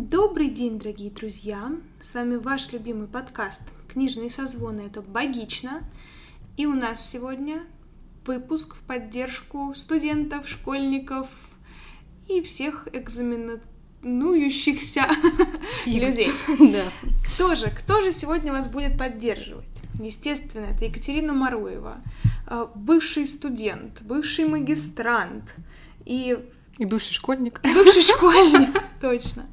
Добрый день, дорогие друзья! С вами ваш любимый подкаст «Книжные созвоны» — это «Богично». И у нас сегодня выпуск в поддержку студентов, школьников и всех экзаменующихся людей. Да. Кто же, кто же сегодня вас будет поддерживать? Естественно, это Екатерина Маруева, э, бывший студент, бывший магистрант и И бывший школьник. бывший школьник, точно.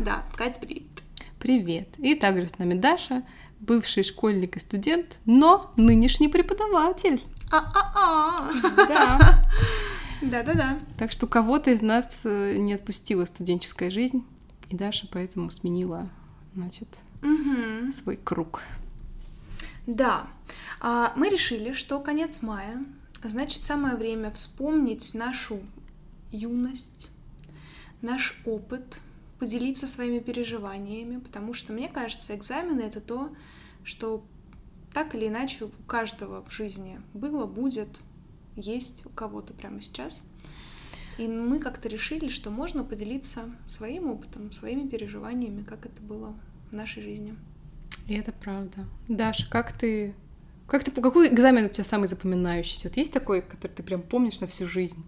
Да, Катя, привет. Привет. И также с нами Даша, бывший школьник и студент, но нынешний преподаватель. А-а-а. Да. Да-да-да. Так что кого-то из нас э, не отпустила студенческая жизнь, и Даша поэтому сменила, значит, свой круг. Да. А, Мы решили, что конец мая, значит, самое время вспомнить нашу юность, наш опыт, поделиться своими переживаниями, потому что, мне кажется, экзамены — это то, что так или иначе у каждого в жизни было, будет, есть у кого-то прямо сейчас. И мы как-то решили, что можно поделиться своим опытом, своими переживаниями, как это было в нашей жизни. И это правда. Даша, как ты... Как ты, какой экзамен у тебя самый запоминающийся? Вот есть такой, который ты прям помнишь на всю жизнь?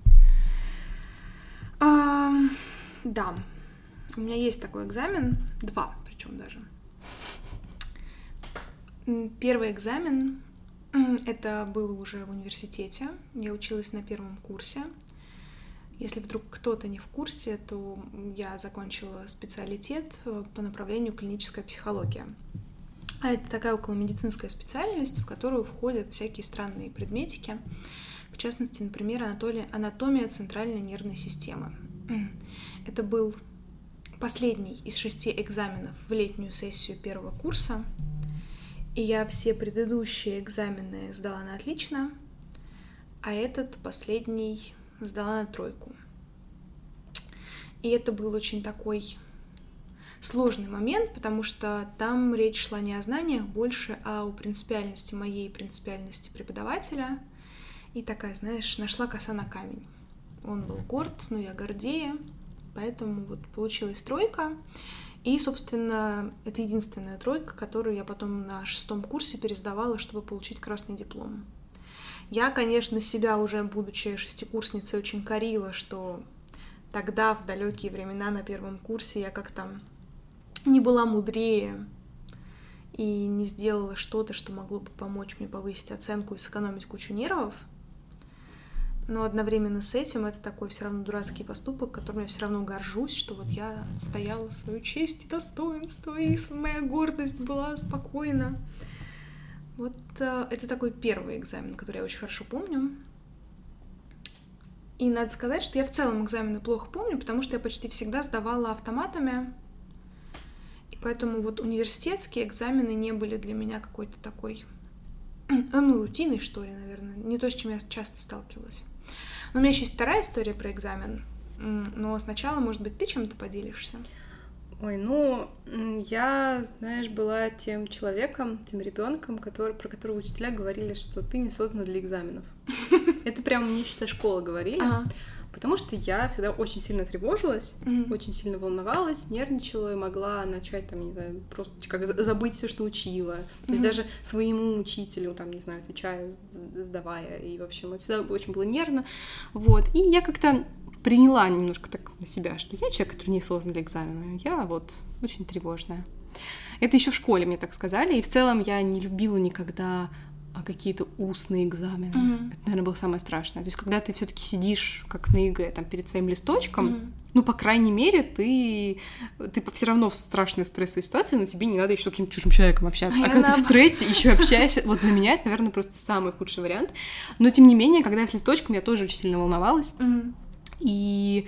Ам, да, у меня есть такой экзамен, два причем даже. Первый экзамен, это было уже в университете, я училась на первом курсе. Если вдруг кто-то не в курсе, то я закончила специалитет э, по направлению клиническая психология. А это такая околомедицинская специальность, в которую входят всякие странные предметики. В частности, например, анатоли- анатомия центральной нервной системы. Это был последний из шести экзаменов в летнюю сессию первого курса. И я все предыдущие экзамены сдала на отлично, а этот последний сдала на тройку. И это был очень такой сложный момент, потому что там речь шла не о знаниях больше, а о принципиальности моей принципиальности преподавателя. И такая, знаешь, нашла коса на камень. Он был горд, но я гордее, поэтому вот получилась тройка. И, собственно, это единственная тройка, которую я потом на шестом курсе пересдавала, чтобы получить красный диплом. Я, конечно, себя уже, будучи шестикурсницей, очень корила, что тогда, в далекие времена на первом курсе, я как-то не была мудрее и не сделала что-то, что могло бы помочь мне повысить оценку и сэкономить кучу нервов. Но одновременно с этим это такой все равно дурацкий поступок, которым я все равно горжусь, что вот я отстояла свою честь и достоинство, и моя гордость была спокойна. Вот э, это такой первый экзамен, который я очень хорошо помню. И надо сказать, что я в целом экзамены плохо помню, потому что я почти всегда сдавала автоматами. И поэтому вот университетские экзамены не были для меня какой-то такой, ну, рутиной, что ли, наверное. Не то, с чем я часто сталкивалась. Но у меня еще есть вторая история про экзамен. Но сначала, может быть, ты чем-то поделишься? Ой, ну, я, знаешь, была тем человеком, тем ребенком, который, про которого учителя говорили, что ты не создана для экзаменов. Это прям мне еще со школы говорили. Ага. Потому что я всегда очень сильно тревожилась, Мгм. очень сильно волновалась, нервничала и могла начать, там, не знаю, просто как за- забыть все, что учила. То есть даже своему учителю, там, не знаю, отвечая, сдавая. И, в общем, всегда очень было нервно. Вот. И я как-то приняла немножко так на себя, что я человек, который не создан для экзамена. Я вот очень тревожная. Это еще в школе мне так сказали. И в целом я не любила никогда а, какие-то устные экзамены. Мгм. Это, наверное, было самое страшное. То есть, когда ты все-таки сидишь, как на ЕГЭ, там, перед своим листочком, Мгм. ну, по крайней мере, ты, ты все равно в страшной стрессовой ситуации, но тебе не надо еще с каким-то чужим человеком общаться. А А, когда ты в стрессе еще общаешься, вот для меня это, наверное, просто самый худший вариант. Но, тем не менее, когда я с листочком, я тоже очень сильно волновалась. Мгм. И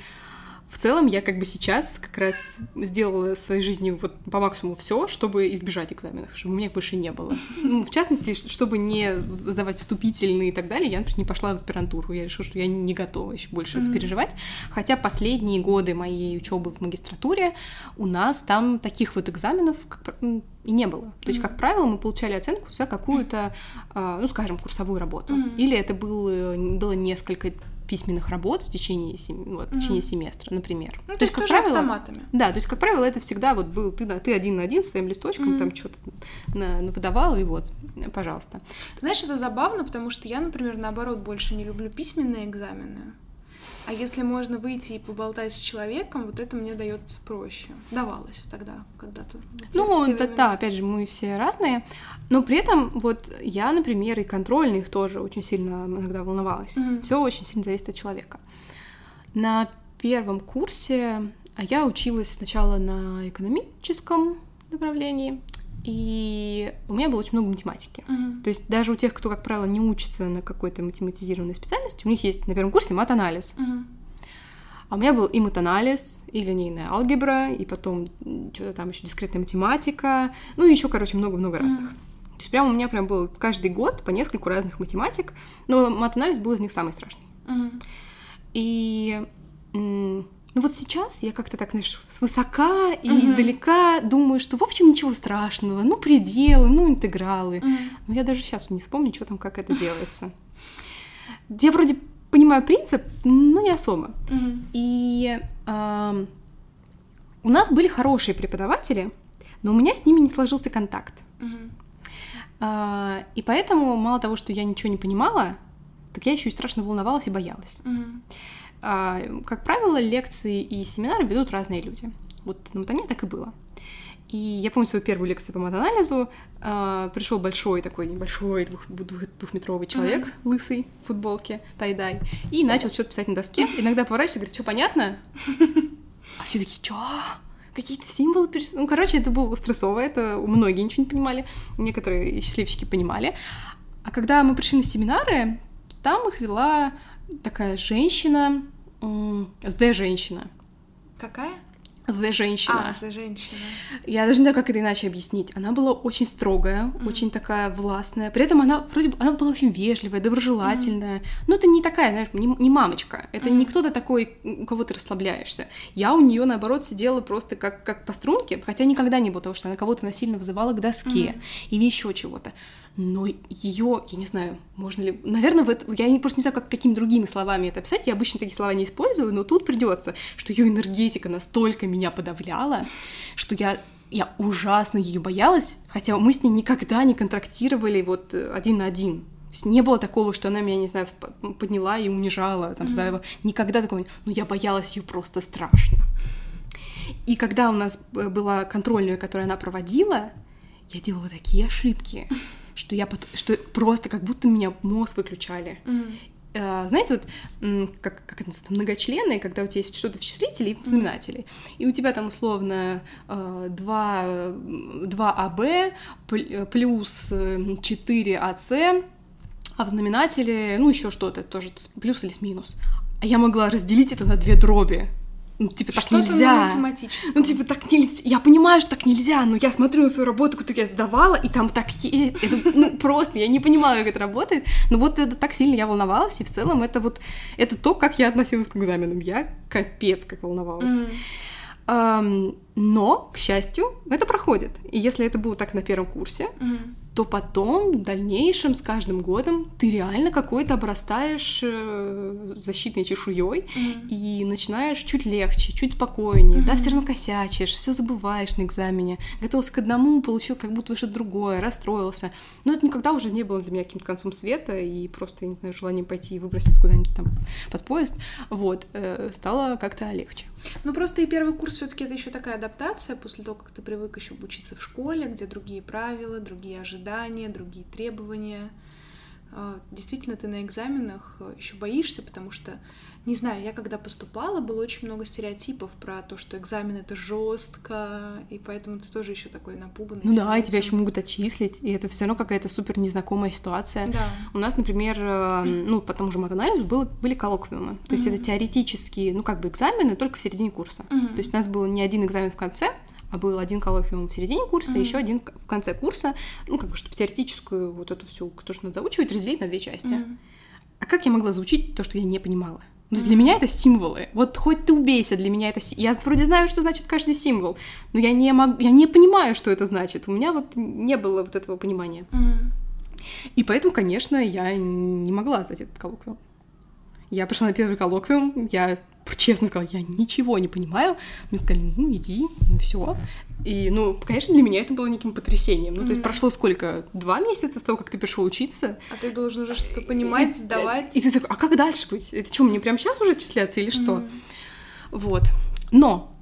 в целом я как бы сейчас как раз сделала в своей жизни вот по максимуму все, чтобы избежать экзаменов, чтобы у меня их больше не было. Ну, в частности, чтобы не сдавать вступительные и так далее, я, например, не пошла в аспирантуру. Я решила, что я не готова еще больше это Мгм. переживать. Хотя последние годы моей учебы в магистратуре у нас там таких вот экзаменов как и не было. То есть, как правило, мы получали оценку за какую-то, а, ну, скажем, курсовую работу. Мгм. Или это был, э, было несколько письменных работ в течение, сем... вот, в течение семестра, например. Ну, то, то есть, как правило, автоматами. Да, то есть, как правило, это всегда вот был ты, ты один на один с своим листочком, mm-hmm. там что-то на, выдавал, и вот, пожалуйста. Знаешь, это забавно, потому что я, например, наоборот, больше не люблю письменные экзамены. А если можно выйти и поболтать с человеком, вот это мне дается проще. Давалось тогда, когда-то. Ну, да, да, опять же, мы все разные. Но при этом вот я, например, и контрольных тоже очень сильно иногда волновалась. Mm-hmm. Все очень сильно зависит от человека. На первом курсе а я училась сначала на экономическом направлении, и у меня было очень много математики. Uh-huh. То есть даже у тех, кто, как правило, не учится на какой-то математизированной специальности, у них есть на первом курсе мат-анализ. Uh-huh. А у меня был и мат-анализ, и линейная алгебра, и потом что-то там еще дискретная математика, ну и еще, короче, много-много разных. То есть прям у меня прям был каждый год по нескольку разных математик, но мат-анализ был из них самый страшный. Uh-huh. И ну вот сейчас я как-то так, знаешь, свысока и uh-huh. издалека думаю, что, в общем, ничего страшного, ну, пределы, ну, интегралы. Uh-huh. Но я даже сейчас не вспомню, что там, как это делается. Я вроде понимаю принцип, но не особо. Uh-huh. И э, у нас были хорошие преподаватели, но у меня с ними не сложился контакт. Uh-huh. Э, и поэтому мало того, что я ничего не понимала, так я еще и страшно волновалась и боялась. А, как правило, лекции и семинары ведут разные люди. Вот на Матане так и было. И я помню свою первую лекцию по матанализу. А, пришел большой такой небольшой двух, двух, двухметровый человек, mm-hmm. лысый, в футболке, тайдай, и начал что-то писать на доске. Иногда поворачивается, говорит, что понятно? А все такие, что? Какие-то символы Ну, короче, это было стрессово, это многие ничего не понимали, некоторые счастливчики понимали. А когда мы пришли на семинары, там их вела такая женщина, the женщина. Какая? The женщина. А, the женщина. Я даже не знаю, как это иначе объяснить. Она была очень строгая, mm-hmm. очень такая властная. При этом она вроде бы она была очень вежливая, доброжелательная. Mm-hmm. Но это не такая, знаешь, не, не мамочка. Это mm-hmm. не кто-то такой, у кого ты расслабляешься. Я у нее наоборот сидела просто как, как по струнке, хотя никогда не было того, что она кого-то насильно вызывала к доске mm-hmm. или еще чего-то но ее, я не знаю, можно ли, наверное, в это, я просто не знаю, как, какими другими словами это описать, я обычно такие слова не использую, но тут придется, что ее энергетика настолько меня подавляла, что я я ужасно ее боялась, хотя мы с ней никогда не контрактировали вот э, один на один. То есть не было такого, что она меня, не знаю, подняла и унижала, там, mm-hmm. Никогда такого не... Но я боялась ее просто страшно. И когда у нас э, была контрольная, которую она проводила, я делала такие ошибки что я потом, что просто как будто меня мозг выключали. Mm. знаете, вот как, как это называется, многочленные, когда у тебя есть что-то в числителе и в знаменателе, и у тебя там условно 2, 2АБ плюс 4АС, а в знаменателе, ну, еще что-то тоже, плюс или минус. А я могла разделить это на две дроби ну, типа, так Что-то нельзя. Ну, типа, так нельзя. Я понимаю, что так нельзя, но я смотрю на свою работу, которую я сдавала, и там так есть. Это, ну, просто, я не понимаю, как это работает. Но вот это так сильно я волновалась, и в целом это вот, это то, как я относилась к экзаменам. Я капец как волновалась. Mm-hmm. Um, но, к счастью, это проходит. И если это было так на первом курсе, mm-hmm то потом, в дальнейшем, с каждым годом, ты реально какой-то обрастаешь э, защитной чешуей mm-hmm. и начинаешь чуть легче, чуть спокойнее, mm-hmm. да, все равно косячишь, все забываешь на экзамене, готовился к одному, получил как будто что-то другое, расстроился. Но это никогда уже не было для меня каким-то концом света и просто, я не знаю, желанием пойти и выброситься куда-нибудь там под поезд. Вот, э, стало как-то легче. Ну просто и первый курс все-таки это еще такая адаптация после того, как ты привык еще учиться в школе, где другие правила, другие ожидания, другие требования. А, действительно, ты на экзаменах э, еще боишься, потому что не знаю, я когда поступала, было очень много стереотипов про то, что экзамен это жестко, и поэтому ты тоже еще такой напуганный. Ну да, и тебя еще могут отчислить, и это все равно какая-то супер незнакомая ситуация. Да. У нас, например, э, ну, по тому же матанализу было, были коллоквиумы. То есть mm-hmm. это теоретические, ну, как бы экзамены, только в середине курса. Mm-hmm. То есть у нас был не один экзамен в конце, а был один коллоквиум в середине курса, mm-hmm. еще один в конце курса, ну, как бы, чтобы теоретическую вот эту всю, то, что надо заучивать, разделить на две части. Mm-hmm. А как я могла заучить то, что я не понимала? То есть для меня это символы. Вот хоть ты убейся, для меня это... Я вроде знаю, что значит каждый символ, но я не, могу, я не понимаю, что это значит. У меня вот не было вот этого понимания. Mm. И поэтому, конечно, я не могла сдать этот коллоквиум. Я пришла на первый коллоквиум, я честно сказала, я ничего не понимаю. Мне сказали, ну иди, ну все. И, ну, конечно, для меня это было неким потрясением. Ну, mm-hmm. то есть прошло сколько? Два месяца с того, как ты пришел учиться. А ты должен уже что-то понимать, и, сдавать. И, и ты такой, а как дальше быть? Это что, мне прямо сейчас уже отчисляться или что? Mm-hmm. Вот. Но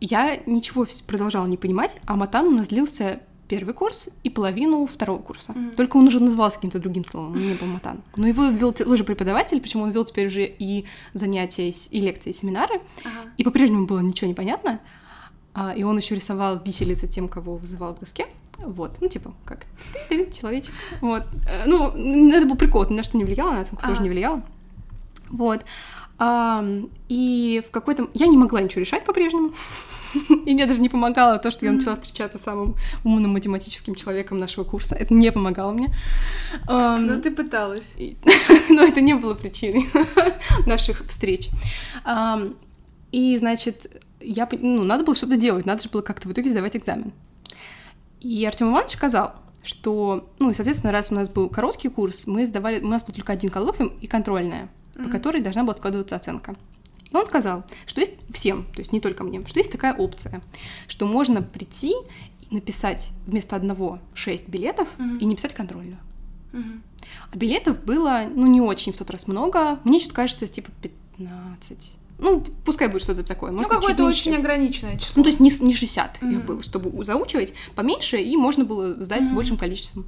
я ничего продолжала не понимать, а Матан у нас длился первый курс и половину второго курса. Mm-hmm. Только он уже назывался каким-то другим словом, он не был матан. Но его вел тоже преподаватель, причем он вел теперь уже и занятия, и лекции, и семинары. Uh-huh. И по-прежнему было ничего не понятно. А, и он еще рисовал виселицы тем, кого вызывал к доске. Вот, ну, типа, как ты, человечек. Вот. Э, ну, это был прикол, ни на что не влияло, на оценку тоже не влияло. Вот. И в какой-то... Я не могла ничего решать по-прежнему. И мне даже не помогало то, что я начала встречаться с самым умным математическим человеком нашего курса. Это не помогало мне. Но ты пыталась. Но это не было причиной наших встреч. И, значит, я, ну, надо было что-то делать, надо же было как-то в итоге сдавать экзамен. И Артем Иванович сказал, что, ну, и, соответственно, раз у нас был короткий курс, мы сдавали, у нас был только один коллоквиум и контрольная, mm-hmm. по которой должна была складываться оценка. И он сказал, что есть всем, то есть не только мне, что есть такая опция, что можно прийти и написать вместо одного шесть билетов mm-hmm. и не писать контрольную. Mm-hmm. А билетов было, ну, не очень в тот раз много. Мне что-то кажется, типа 15. Ну, пускай будет что-то такое. Может, ну, какое-то очень ограниченное число. Ну, то есть не, не 60 mm-hmm. их было, чтобы заучивать поменьше, и можно было сдать mm-hmm. большим количеством.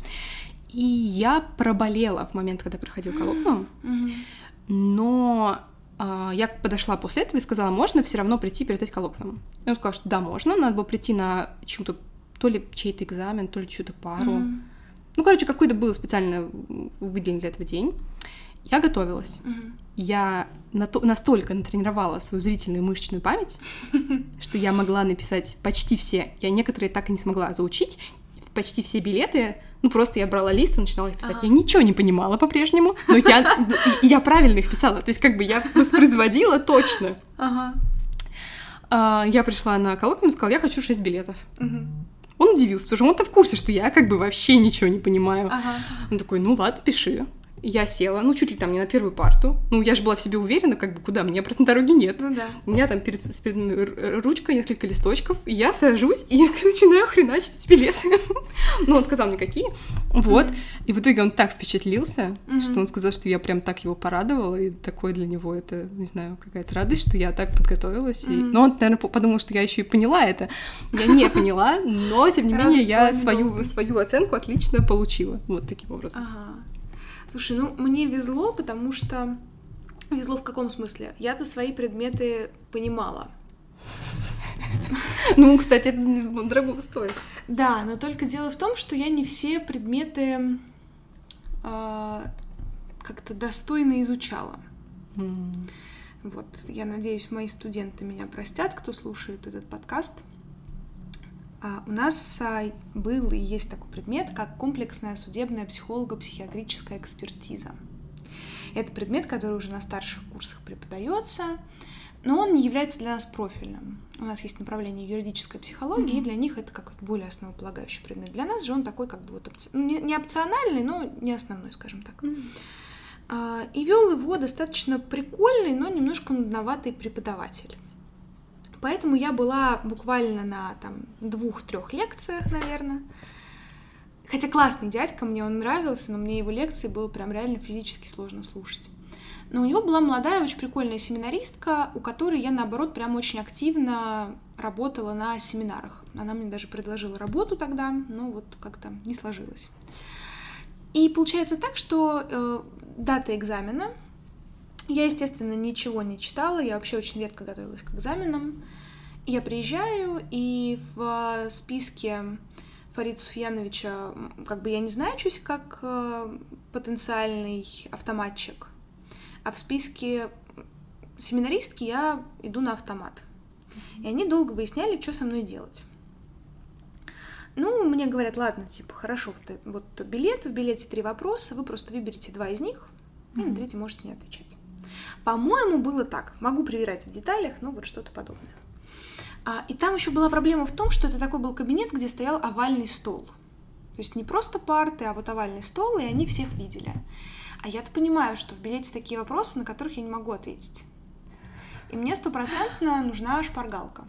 И я проболела в момент, когда проходил коллоквиум, mm-hmm. но я подошла после этого и сказала, можно все равно прийти и передать коллоквиум. И он сказал, что да, можно, надо было прийти на чью-то, то ли чей-то экзамен, то ли чью-то пару. Mm-hmm. Ну, короче, какой-то был специально выделен для этого день. Я готовилась. Mm-hmm. Я на то, настолько натренировала свою зрительную мышечную память, что я могла написать почти все. Я некоторые так и не смогла заучить. Почти все билеты ну, просто я брала лист и начинала их писать. Ага. Я ничего не понимала по-прежнему, но я, я правильно их писала. То есть, как бы я воспроизводила точно. Ага. А, я пришла на коллоквиум и сказала, я хочу 6 билетов. Угу. Он удивился, потому что он-то в курсе, что я как бы вообще ничего не понимаю. Ага. Он такой, ну ладно, пиши. Я села, ну, чуть ли там не на первую парту. Ну, я же была в себе уверена, как бы, куда, мне обратной дороги нет. Ну, да. У меня там перед, перед ручка, несколько листочков, и я сажусь и начинаю хреначить эти билеты. ну, он сказал мне, какие. Вот. И в итоге он так впечатлился, что он сказал, что я прям так его порадовала, и такое для него это, не знаю, какая-то радость, что я так подготовилась. И... Но он, наверное, подумал, что я еще и поняла это. Я не поняла, но, тем не менее, я свою, свою оценку отлично получила. Вот таким образом. Ага. Слушай, ну мне везло, потому что... Везло в каком смысле? Я-то свои предметы понимала. Ну, кстати, это дорого стоит. Да, но только дело в том, что я не все предметы э, как-то достойно изучала. Mm. Вот, я надеюсь, мои студенты меня простят, кто слушает этот подкаст. А, у нас а, был и есть такой предмет, как комплексная судебная психолого-психиатрическая экспертиза. Это предмет, который уже на старших курсах преподается, но он не является для нас профильным. У нас есть направление юридической психологии, mm-hmm. и для них это как более основополагающий предмет. Для нас же он такой как бы вот опци... Ну, не, не опциональный, но не основной, скажем так. Mm-hmm. И вел его достаточно прикольный, но немножко нудноватый преподаватель. Поэтому я была буквально на там двух-трех лекциях, наверное. Хотя классный дядька, мне он нравился, но мне его лекции было прям реально физически сложно слушать. Но у него была молодая, очень прикольная семинаристка, у которой я, наоборот, прям очень активно работала на семинарах. Она мне даже предложила работу тогда, но вот как-то не сложилось. И получается так, что э, дата экзамена я, естественно, ничего не читала, я вообще очень редко готовилась к экзаменам. Я приезжаю, и в списке Фарида Суфьяновича, как бы я не значусь как э, потенциальный автоматчик, а в списке семинаристки я иду на автомат. И они долго выясняли, что со мной делать. Ну, мне говорят, ладно, типа, хорошо, вот, вот билет, в билете три вопроса, вы просто выберите два из них, и на третий можете не отвечать. По-моему, было так. Могу проверять в деталях, но вот что-то подобное. А, и там еще была проблема в том, что это такой был кабинет, где стоял овальный стол. То есть не просто парты, а вот овальный стол, и они всех видели. А я-то понимаю, что в билете такие вопросы, на которых я не могу ответить. И мне стопроцентно нужна шпаргалка.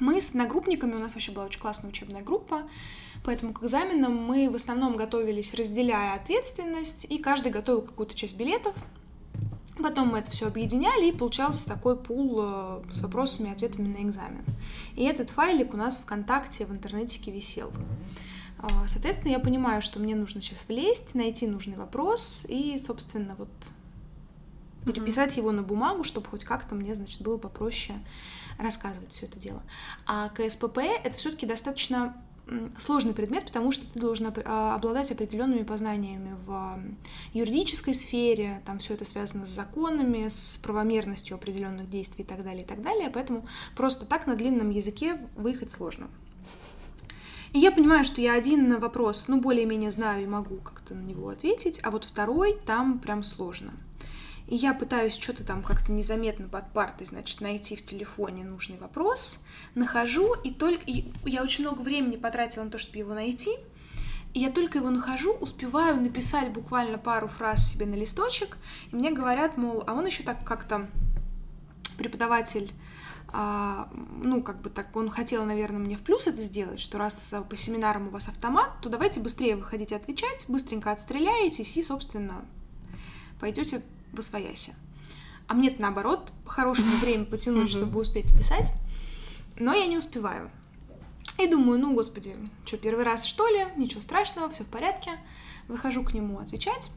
Мы с одногруппниками, у нас вообще была очень классная учебная группа, поэтому к экзаменам мы в основном готовились, разделяя ответственность, и каждый готовил какую-то часть билетов. Потом мы это все объединяли, и получался такой пул э, с вопросами и ответами на экзамен. И этот файлик у нас ВКонтакте в интернете висел. А, соответственно, я понимаю, что мне нужно сейчас влезть, найти нужный вопрос и, собственно, вот переписать mm-hmm. его на бумагу, чтобы хоть как-то мне, значит, было попроще рассказывать все это дело. А КСПП это все-таки достаточно сложный предмет, потому что ты должен а, обладать определенными познаниями в юридической сфере, там все это связано с законами, с правомерностью определенных действий и так далее, и так далее, поэтому просто так на длинном языке выехать сложно. И я понимаю, что я один вопрос, ну, более-менее знаю и могу как-то на него ответить, а вот второй там прям сложно. И я пытаюсь что-то там как-то незаметно под партой, значит, найти в телефоне нужный вопрос, нахожу, и только... И я очень много времени потратила на то, чтобы его найти, и я только его нахожу, успеваю написать буквально пару фраз себе на листочек, и мне говорят, мол, а он еще так как-то преподаватель а, ну, как бы так, он хотел, наверное, мне в плюс это сделать, что раз по семинарам у вас автомат, то давайте быстрее выходите отвечать, быстренько отстреляетесь и, собственно, пойдете в освояси. А мне-то наоборот, по-хорошему время потянуть, чтобы успеть списать, но я не успеваю. И думаю, ну, господи, что, первый раз что ли? Ничего страшного, все в порядке. Выхожу к нему отвечать.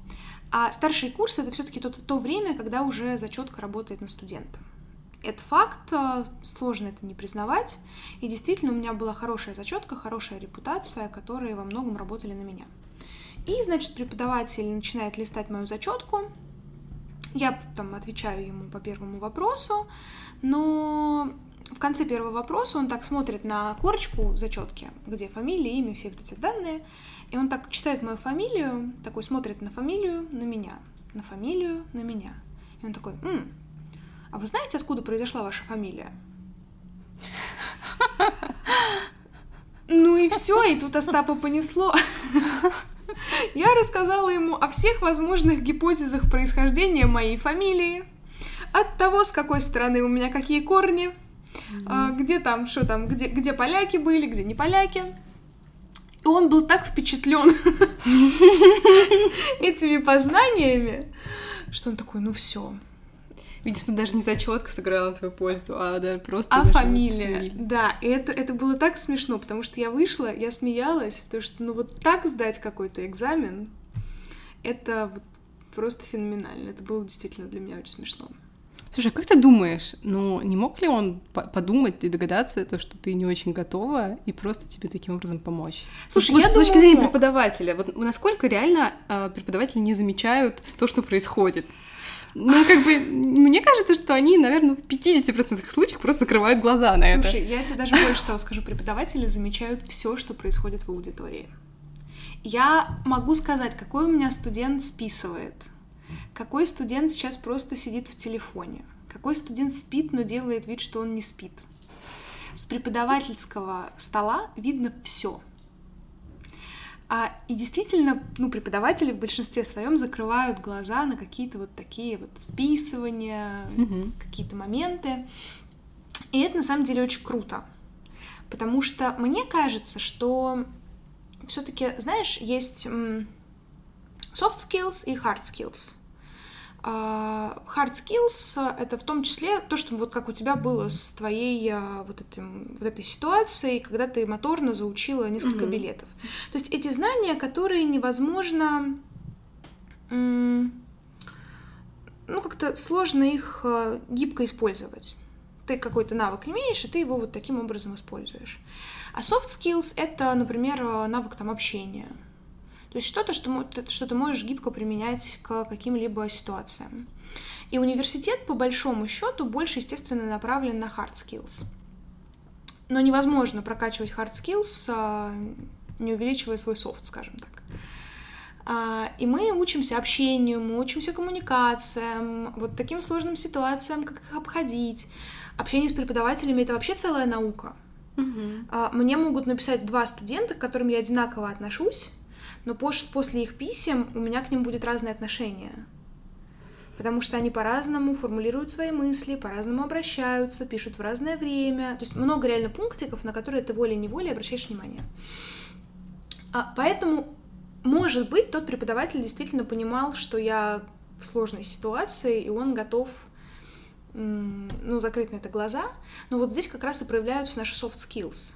А старший курс это все-таки то, то время, когда уже зачетка работает на студента. Это факт, а, сложно это не признавать. И действительно, у меня была хорошая зачетка, хорошая репутация, которые во многом работали на меня. И, значит, преподаватель начинает листать мою зачетку. Я там отвечаю ему по первому вопросу, но в конце первого вопроса он так смотрит на корочку зачетки, где фамилия, имя, все вот эти данные, и он так читает мою фамилию, такой смотрит на фамилию, на меня, на фамилию, на меня. И он такой, М, а вы знаете, откуда произошла ваша фамилия? Ну и все, и тут Остапа понесло. Я рассказала ему о всех возможных гипотезах происхождения моей фамилии, от того, с какой стороны у меня какие корни, mm-hmm. где там, что там, где, где поляки были, где не поляки. И он был так впечатлен этими познаниями, что он такой, ну все, Видишь, что даже не зачетка сыграла на твою пользу, а да, просто... А фамилия, фамилия. да, и это, это было так смешно, потому что я вышла, я смеялась, потому что, ну, вот так сдать какой-то экзамен, это вот просто феноменально, это было действительно для меня очень смешно. Слушай, а как ты думаешь, ну, не мог ли он подумать и догадаться, то, что ты не очень готова, и просто тебе таким образом помочь? Слушай, вот, я с думаю... точки зрения преподавателя, вот насколько реально э, преподаватели не замечают то, что происходит? Ну, как бы, мне кажется, что они, наверное, в 50% случаев просто закрывают глаза на это. Слушай, я тебе даже больше того скажу, преподаватели замечают все, что происходит в аудитории. Я могу сказать, какой у меня студент списывает, какой студент сейчас просто сидит в телефоне, какой студент спит, но делает вид, что он не спит. С преподавательского стола видно все. А, и действительно, ну, преподаватели в большинстве своем закрывают глаза на какие-то вот такие вот списывания, mm-hmm. какие-то моменты. И это на самом деле очень круто. Потому что мне кажется, что все-таки, знаешь, есть soft skills и hard skills. А, hard skills — это в том числе то, что вот как у тебя было с твоей а, вот, этим, вот этой ситуацией, когда ты моторно заучила несколько mm-hmm. билетов. То есть эти знания, которые невозможно... Ну, как-то сложно их а, гибко использовать. Ты какой-то навык имеешь, и ты его вот таким образом используешь. А soft skills — это, например, навык там общения — то есть что-то, что, что ты можешь гибко применять к каким-либо ситуациям. И университет, по большому счету, больше, естественно, направлен на hard skills. Но невозможно прокачивать hard skills, а, не увеличивая свой софт, скажем так. А, и мы учимся общению, мы учимся коммуникациям, вот таким сложным ситуациям, как их обходить. Общение с преподавателями — это вообще целая наука. Угу. Мне могут написать два студента, к которым я одинаково отношусь, но после их писем у меня к ним будет разное отношение. Потому что они по-разному формулируют свои мысли, по-разному обращаются, пишут в разное время. То есть много реально пунктиков, на которые ты волей-неволей обращаешь внимание. А, поэтому, может быть, тот преподаватель действительно понимал, что я в сложной ситуации, и он готов ну, закрыть на это глаза. Но вот здесь как раз и проявляются наши soft skills.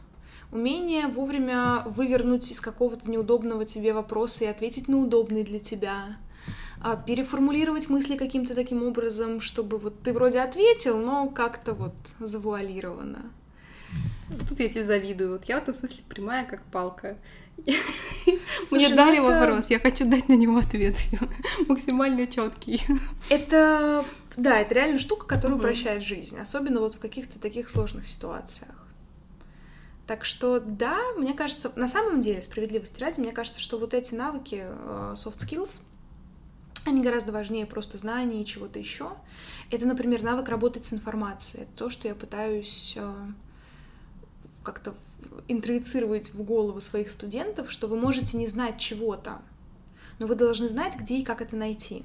Умение вовремя вывернуть из какого-то неудобного тебе вопроса и ответить на удобный для тебя. А переформулировать мысли каким-то таким образом, чтобы вот ты вроде ответил, но как-то вот завуалировано. Тут я тебе завидую. Вот я в этом смысле прямая, как палка. Мне дали вопрос, я хочу дать на него ответ максимально четкий. Это, да, это реально штука, которая упрощает жизнь, особенно вот в каких-то таких сложных ситуациях. Так что да, мне кажется, на самом деле, справедливости ради, мне кажется, что вот эти навыки э, soft skills, они гораздо важнее просто знаний и чего-то еще. Это, например, навык работать с информацией. Это то, что я пытаюсь э, как-то интроицировать в голову своих студентов, что вы можете не знать чего-то, но вы должны знать, где и как это найти.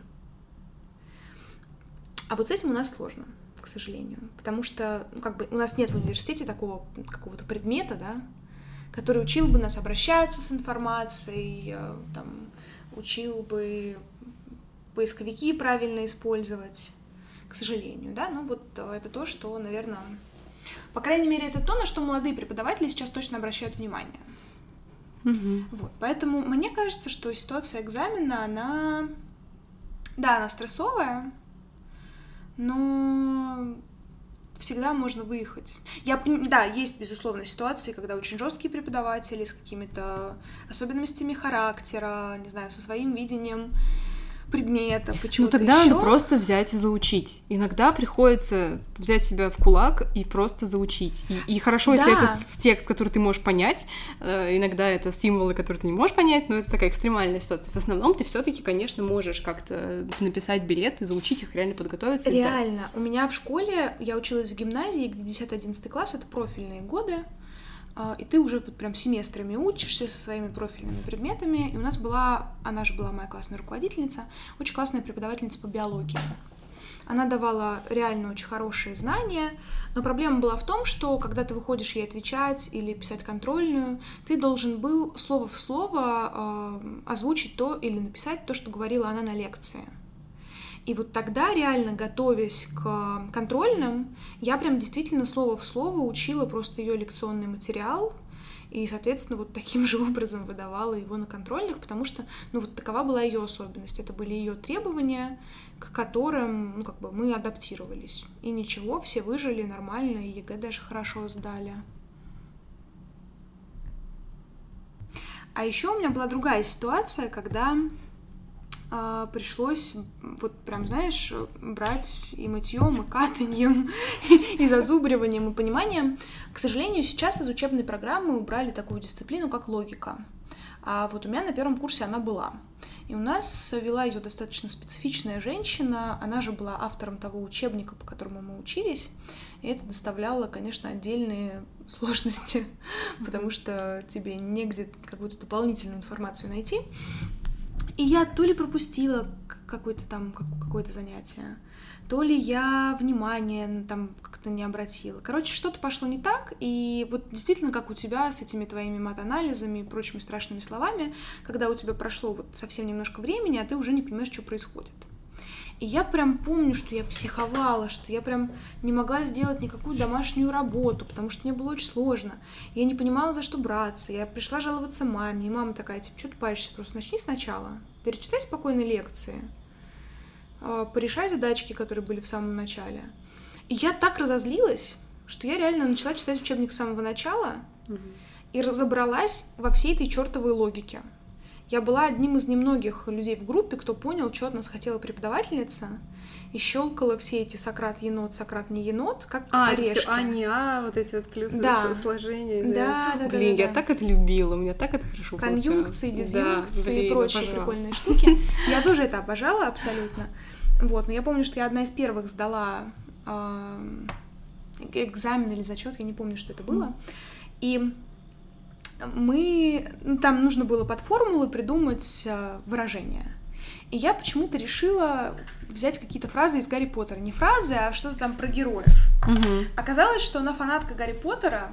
А вот с этим у нас сложно, к сожалению, потому что ну, как бы у нас нет в университете такого какого-то предмета, да, который учил бы нас обращаться с информацией, э, там, учил бы поисковики правильно использовать, к сожалению, да, ну вот э, это то, что, наверное, по крайней мере, это то, на что молодые преподаватели сейчас точно обращают внимание. Угу. Вот, поэтому мне кажется, что ситуация экзамена, она, да, она стрессовая, но всегда можно выехать. Я, да, есть, безусловно, ситуации, когда очень жесткие преподаватели с какими-то особенностями характера, не знаю, со своим видением предметов и чего-то Ну тогда еще. надо просто взять и заучить. Иногда приходится взять себя в кулак и просто заучить. И, и хорошо, да. если это текст, который ты можешь понять. Э, иногда это символы, которые ты не можешь понять, но это такая экстремальная ситуация. В основном ты все-таки, конечно, можешь как-то написать билет и заучить их, реально подготовиться. Реально. У меня в школе, я училась в гимназии, где 10-11 класс, это профильные годы. А, и ты уже вот прям семестрами учишься со своими профильными предметами. И у нас была, она же была моя классная руководительница, очень классная преподавательница по биологии. Она давала реально очень хорошие знания, но проблема была в том, что когда ты выходишь ей отвечать или писать контрольную, ты должен был слово в слово э, озвучить то или написать то, что говорила она на лекции. И вот тогда, реально готовясь к контрольным, я прям действительно слово в слово учила просто ее лекционный материал, и, соответственно, вот таким же образом выдавала его на контрольных, потому что, ну, вот такова была ее особенность. Это были ее требования, к которым, ну, как бы мы адаптировались. И ничего, все выжили нормально, и ЕГЭ даже хорошо сдали. А еще у меня была другая ситуация, когда а, пришлось вот прям, знаешь, брать и мытьем, и катаньем, и зазубриванием, и пониманием. К сожалению, сейчас из учебной программы убрали такую дисциплину, как логика. А вот у меня на первом курсе она была. И у нас вела ее достаточно специфичная женщина, она же была автором того учебника, по которому мы учились, и это доставляло, конечно, отдельные сложности, потому что тебе негде какую-то дополнительную информацию найти. И я то ли пропустила какое-то там какое-то занятие, то ли я внимание там как-то не обратила. Короче, что-то пошло не так, и вот действительно, как у тебя с этими твоими мат-анализами и прочими страшными словами, когда у тебя прошло вот совсем немножко времени, а ты уже не понимаешь, что происходит. И я прям помню, что я психовала, что я прям не могла сделать никакую домашнюю работу, потому что мне было очень сложно. Я не понимала, за что браться. Я пришла жаловаться маме, и мама такая, типа, что ты паришься, просто начни сначала. Перечитай спокойно лекции. А, порешай задачки, которые были в самом начале. И я так разозлилась, что я реально начала читать учебник с самого начала угу. и разобралась во всей этой чертовой логике. Я была одним из немногих людей в группе, кто понял, что от нас хотела преподавательница, и щелкала все эти Сократ енот, Сократ не енот, как а, орешки. Это все а, не а, вот эти вот плюсы да. сложения. Да, да, да. Блин, да, я да. так это любила, у меня так это хорошо Конъюнкции, дизъюнкции да, блин, и прочие обожала. прикольные штуки. Я тоже это обожала абсолютно. Вот, но я помню, что я одна из первых сдала э, экзамен или зачет, я не помню, что это было. И мы... ну, Там нужно было под формулу придумать э, выражение. И я почему-то решила взять какие-то фразы из Гарри Поттера. Не фразы, а что-то там про героев. Мгм. Оказалось, что она фанатка Гарри Поттера,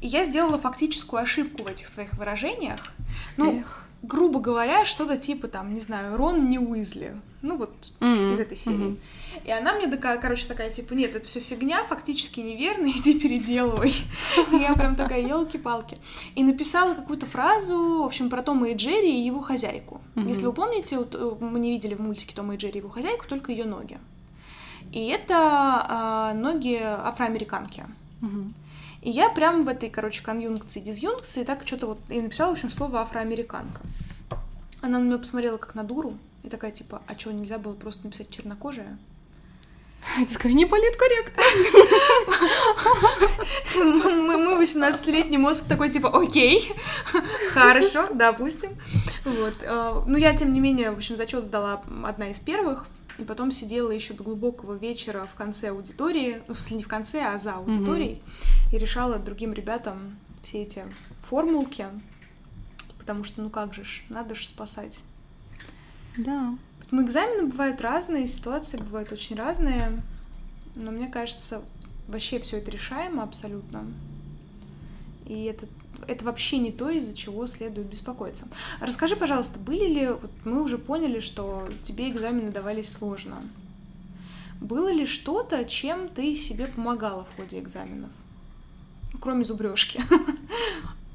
и я сделала фактическую ошибку в этих своих выражениях. Ну, Эх. Грубо говоря, что-то типа там, не знаю, Рон не Уизли. Ну вот Мгм. из этой серии. Мгм. И она мне такая, короче, такая, типа, нет, это все фигня, фактически неверно, иди переделывай. И я прям такая, елки-палки. И написала какую-то фразу, в общем, про Тома и Джерри и его хозяйку. Мгм. Если вы помните, вот, э, мы не видели в мультике Тома и Джерри его хозяйку, только ее ноги. И это а, ноги афроамериканки. Мгм. И я прям в этой, короче, конъюнкции, дизъюнкции так что-то вот и написала, в общем, слово афроамериканка. Она на меня посмотрела как на дуру и такая, типа, а что, нельзя было просто написать чернокожая? Я такая, не политкорректно. Мы, мы 18-летний мозг такой, типа, окей, хорошо, допустим. Вот. а, Ну, я, тем не менее, в общем, зачет сдала одна из первых, и потом сидела еще до глубокого вечера в конце аудитории, ну, не в конце, а за аудиторией, и решала другим ребятам все эти формулки, потому что, ну как же ж, надо же спасать. Да. Поэтому экзамены бывают разные, ситуации бывают очень разные, но мне кажется, вообще все это решаемо абсолютно. И это, это вообще не то, из-за чего следует беспокоиться. Расскажи, пожалуйста, были ли, вот мы уже поняли, что тебе экзамены давались сложно. Было ли что-то, чем ты себе помогала в ходе экзаменов? Кроме зубрежки.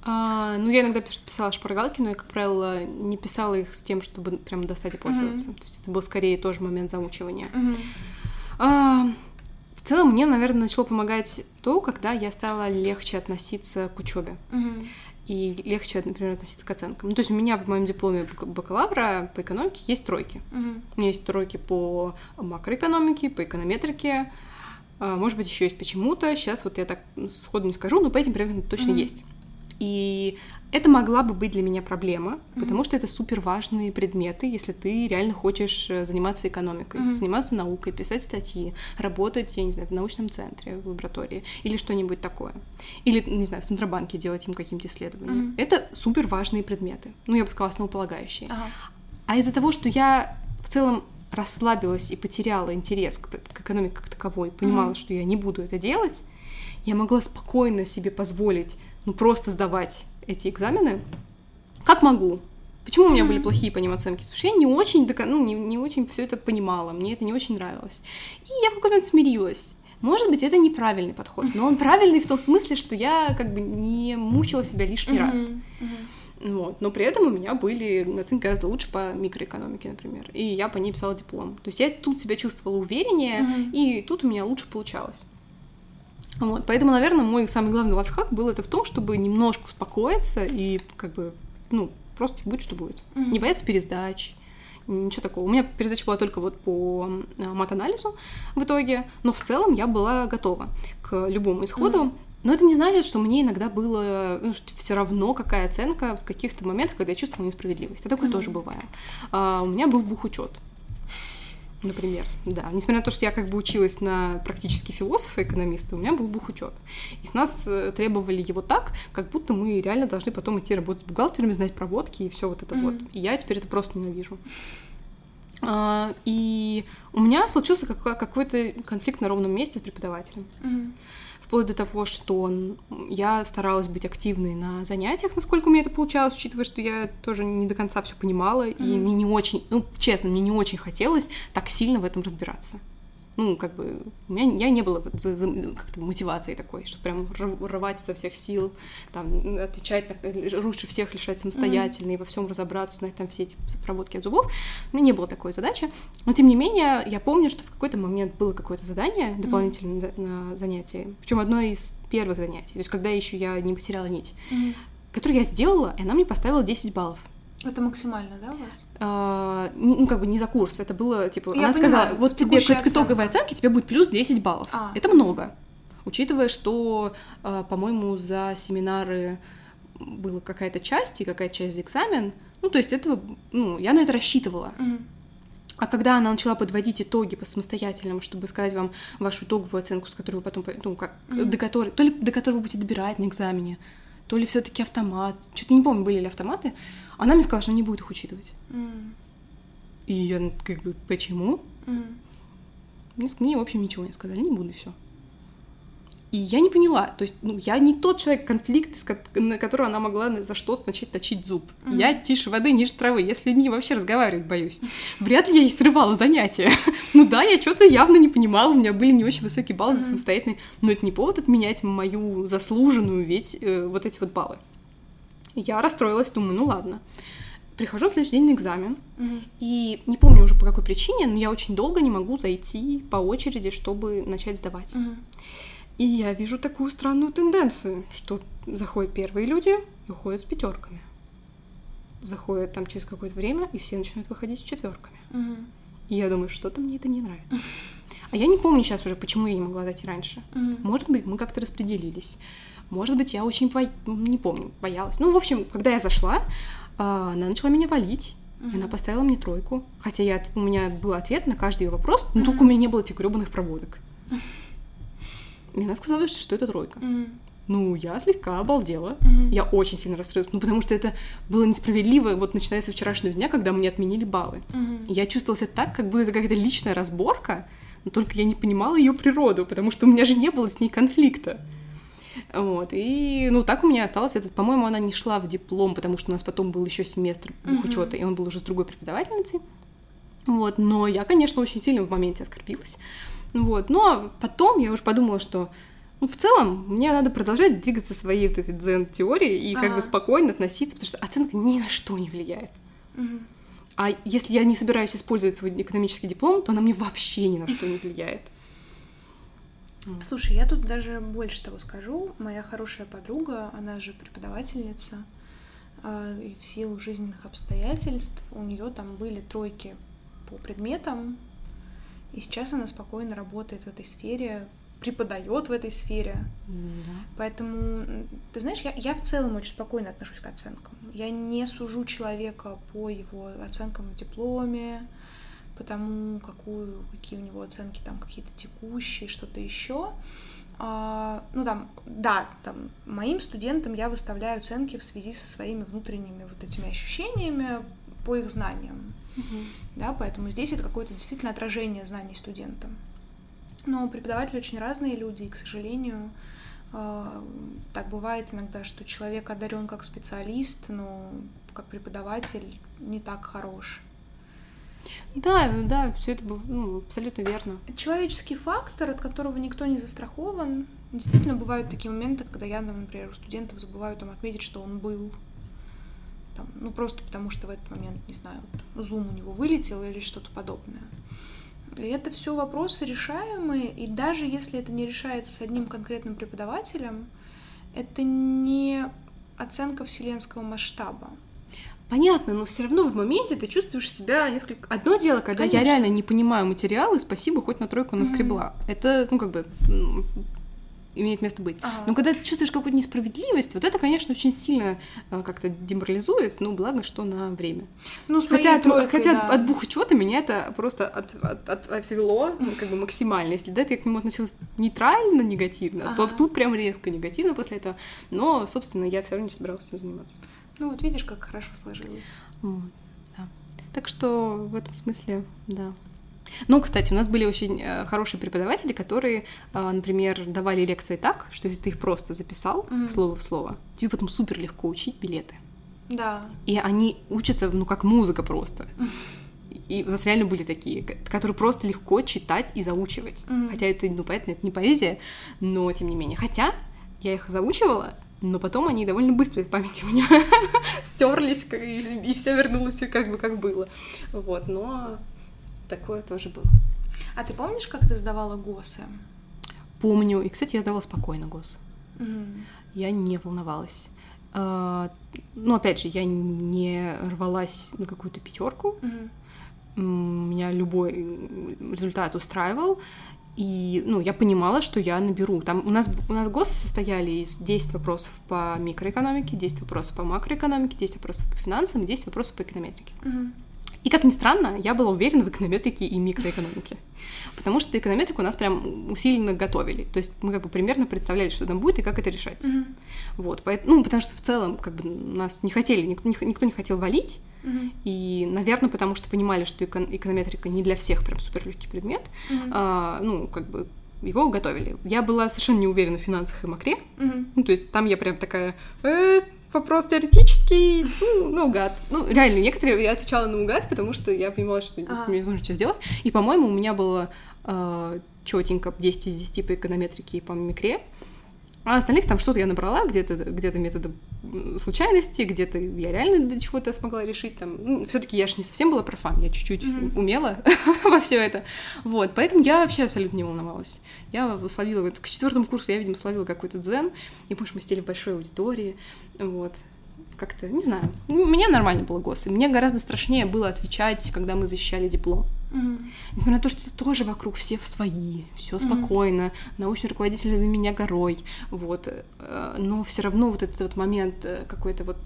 А, ну, я иногда писала шпаргалки, но я, как правило, не писала их с тем, чтобы прям достать и пользоваться. То есть это был скорее тоже момент заучивания. А, в целом, мне, наверное, начало помогать то, когда я стала легче относиться к учебе. И легче, например, относиться к оценкам. Ну, то есть у меня в моем дипломе бак- бакалавра по экономике есть тройки. У меня есть тройки по макроэкономике, по эконометрике. а, Может быть, еще есть почему-то. Сейчас вот я так сходу не скажу, но по этим предметам точно Мгм. есть. И это могла бы быть для меня проблема, Мгм. потому что это супер важные предметы, если ты реально хочешь э, заниматься экономикой, Мгм. заниматься наукой, писать статьи, работать, я не знаю, в научном центре, в лаборатории или что-нибудь такое. Или, не знаю, в Центробанке делать им какие-то исследования. Мгм. Это супер важные предметы. Ну, я бы сказала, основополагающие. Ага. А из-за того, что я в целом расслабилась и потеряла интерес к, к экономике как таковой, понимала, Мгм. что я не буду это делать, я могла спокойно себе позволить, ну, просто сдавать эти экзамены, как могу. Почему у меня были плохие по ним оценки? Потому что я не очень, ну, не, не очень все это понимала, мне это не очень нравилось. И я в какой-то момент смирилась. Может быть, это неправильный подход, но он правильный в том смысле, что я как бы не мучила себя лишний раз. Вот. Но при этом у меня были оценки гораздо лучше по микроэкономике, например. И я по ней писала диплом. То есть я тут себя чувствовала увереннее, и тут у меня лучше получалось. Вот. Поэтому, наверное, мой самый главный лайфхак был это в том, чтобы немножко успокоиться и как бы, ну, просто будет, что будет. Мгм. Не бояться пересдач, ничего такого. У меня пересдача была только вот по э, мат-анализу в итоге, но в целом я была готова к любому исходу. Мгм. Но это не значит, что мне иногда было ну, все равно, какая оценка в каких-то моментах, когда я чувствовала несправедливость. А такое Мгм. тоже бывает. А, у меня был бухучет. Например, да. Несмотря на то, что я как бы училась на практически философа, экономиста, у меня был бухучет. И с нас э, требовали его так, как будто мы реально должны потом идти работать бухгалтерами, знать проводки и все вот это Мгм. вот. И я теперь это просто ненавижу. А, и у меня случился какой- какой-то конфликт на ровном месте с преподавателем. Мгм. Вплоть до того, что я старалась быть активной на занятиях, насколько у меня это получалось, учитывая, что я тоже не до конца все понимала, и Мгм. мне не очень, ну, честно, мне не очень хотелось так сильно в этом разбираться. Ну, как бы, у меня я не было вот за- за- как-то мотивации такой, что прям рв- рвать изо всех сил, там, отвечать так, э, лучше всех решать самостоятельно и во всем разобраться, знать там все эти проводки от зубов. У меня не было такой задачи. Но, тем не менее, я помню, что в какой-то момент было какое-то задание дополнительное за- на занятии, причем одно из первых занятий, то есть когда еще я не потеряла нить, Мгм. которое я сделала, и она мне поставила 10 баллов. Это максимально, да, у вас? А, ну, как бы не за курс, это было, типа, Я она сказала, понимаю, вот тебе к итоговой оценке тебе будет плюс 10 баллов. А. Это много. Учитывая, что, а, по-моему, за семинары была какая-то часть и какая-то часть за экзамен, ну, то есть этого, ну, я на это рассчитывала. Мгм. А когда она начала подводить итоги по самостоятельному, чтобы сказать вам вашу итоговую оценку, с которой вы потом, по- ну, как, Мгм. до которой, то ли до которой вы будете добирать на экзамене, то ли все таки автомат. Что-то не помню, были ли автоматы. Она мне сказала, что она не будет их учитывать. М, И я ну, как бы, почему? Мне, ск- мне, в общем, ничего не сказали, не буду, все. И я не поняла, то есть, ну, я не тот человек, конфликт, на которого она могла за что-то начать точить зуб. Мгм. Я тише воды, ниже травы, я с людьми вообще разговаривать боюсь. Вряд ли я ей срывала занятия. ну да, я что-то явно не понимала, у меня были не очень высокие баллы за Мгм. самостоятельный, но это не повод отменять мою заслуженную ведь э, вот эти вот баллы. Я расстроилась, думаю, ну ладно. Прихожу на следующий день на экзамен, Мгм. и не помню уже по какой причине, но я очень долго не могу зайти по очереди, чтобы начать сдавать. Мгм. И я вижу такую странную тенденцию, что заходят первые люди и уходят с пятерками. Заходят там через какое-то время, и все начинают выходить с четверками. Мгм. И я думаю, что-то мне это не нравится. А я не помню сейчас уже, почему я не могла зайти раньше. Мгм. Может быть, мы как-то распределились. Может быть, я очень бо- не помню, боялась. Ну, в общем, когда я зашла, а, она начала меня валить. И она поставила мне тройку. Хотя я, у меня был ответ на каждый ее вопрос, но Мгм. только у меня не было этих гребаных проводок. И она сказала, что это тройка. Мгм. Ну, я слегка обалдела. Мгм. Я очень сильно расстроилась. Ну, потому что это было несправедливо, вот начиная со вчерашнего дня, когда мне отменили баллы. И я чувствовала себя так, как будто это какая-то личная разборка, но только я не понимала ее природу, потому что у меня же не было с ней конфликта. Вот, и, ну, так у меня осталось этот, по-моему, она не шла в диплом, потому что у нас потом был еще семестр Мгм. учета, и он был уже с другой преподавательницей. Вот, но я, конечно, очень сильно в моменте оскорбилась. Вот, ну, а потом я уже подумала, что ну, в целом, мне надо продолжать двигаться своей вот этой дзен-теорией и как бы Ага. спокойно относиться, потому что оценка ни на что не влияет. Мгм. А если я не собираюсь использовать свой экономический диплом, то она мне вообще ни на что не влияет. Слушай, я тут даже больше того скажу. Моя хорошая подруга, она же преподавательница, а, и в силу жизненных обстоятельств у нее там были тройки по предметам, и сейчас она спокойно работает в этой сфере, преподает в этой сфере. Поэтому, м, ты знаешь, я, я в целом очень спокойно отношусь к оценкам. Я не сужу человека по его оценкам в дипломе, потому какую, какие у него оценки там какие-то текущие, что-то еще. А, ну там, да, там моим студентам я выставляю оценки в связи со своими внутренними вот этими ощущениями по их знаниям, да, поэтому здесь это какое-то действительно отражение знаний студента. Но преподаватели очень разные люди, и, к сожалению, а, так бывает иногда, что человек одарен как специалист, но как преподаватель не так хорош. Да, да, все это ну, абсолютно верно. Человеческий фактор, от которого никто не застрахован. Действительно, бывают такие моменты, когда я, например, у студентов забываю там отметить, что он был. Там, ну, просто потому что в этот момент, не знаю, вот, зум у него вылетел или что-то подобное. И это все вопросы решаемые, и даже если это не решается с одним конкретным преподавателем, это не оценка вселенского масштаба. Понятно, но все равно в моменте ты чувствуешь себя несколько... Одно дело, когда я Конечно. реально не понимаю материалы, спасибо, хоть на тройку наскребла. Это, ну, как бы, имеет место быть. Ага. Но когда ты чувствуешь какую-то несправедливость, вот это, конечно, очень сильно э, как-то деморализует, ну, благо, что на время. Ну, с Хотя, моей от, тройкой, хотя да. от бухучета меня это просто от, от, от- отвело ну, как бы максимально. Если до этого я к нему относилась нейтрально, негативно, то Ага. тут прям резко негативно после этого. Но, собственно, я все равно не собиралась этим заниматься. Ну, вот видишь, как хорошо сложилось. Вот, да. Так что в этом смысле, да. Ну, кстати, у нас были очень э, хорошие преподаватели, которые, э, например, давали лекции так, что если ты их просто записал Мгм. слово в слово, тебе потом супер легко учить билеты. Да. И они учатся, ну, как музыка просто. И у нас реально были такие, ко- которые просто легко читать и заучивать. Мгм. Хотя это, ну, понятно, это не поэзия, но тем не менее. Хотя я их заучивала, но потом они довольно быстро из памяти у меня стерлись, как- и, все вернулось как бы как было. Вот, но такое тоже было. А ты помнишь, как ты сдавала ГОСы? Помню. И, кстати, я сдала спокойно гос. Мгм. Я не волновалась. А, Ну, опять же, я не рвалась на какую-то пятерку. М, Меня любой результат устраивал. И, ну, я понимала, что я наберу. Там у нас, у нас ГОСы состояли из 10 вопросов по микроэкономике, 10 вопросов по макроэкономике, 10 вопросов по финансам и 10 вопросов по эконометрике. Мгм. И, как ни странно, я была уверена в эконометрике и микроэкономике. Потому что эконометрику нас прям усиленно готовили. То есть мы как бы примерно представляли, что там будет и как это решать. Мгм. Вот, поэтому, ну, потому что в целом как бы нас не хотели, никто, не- никто не хотел валить. Мгм. И, наверное, потому что понимали, что эко- эконометрика не для всех прям супер легкий предмет, Мгм. а, ну, как бы его готовили. Я была совершенно не уверена в финансах и макре. Мгм. Ну, то есть там я прям такая, «Э, вопрос теоретический, ну, наугад. Ну, реально, некоторые я отвечала наугад, потому что я понимала, что Ага. невозможно что сделать. И, по-моему, у меня было четенько 10 из 10 по эконометрике и по микре. А остальных там что-то я набрала, где-то где методы случайности, где-то я реально до чего-то смогла решить. Там. Ну, все-таки я же не совсем была профан, я чуть-чуть Мгм. умела во все это. Вот, поэтому я вообще абсолютно не волновалась. Я словила, вот, к четвертому курсу я, видимо, словила какой-то дзен, и больше мы сидели в большой аудитории, вот. Как-то, не знаю, у меня нормально было гос, и мне гораздо страшнее было отвечать, когда мы защищали диплом. Мгм. Несмотря на то, что тоже вокруг все свои, все спокойно, научный руководитель за меня горой, вот, э, но все равно вот этот вот момент э, какой-то вот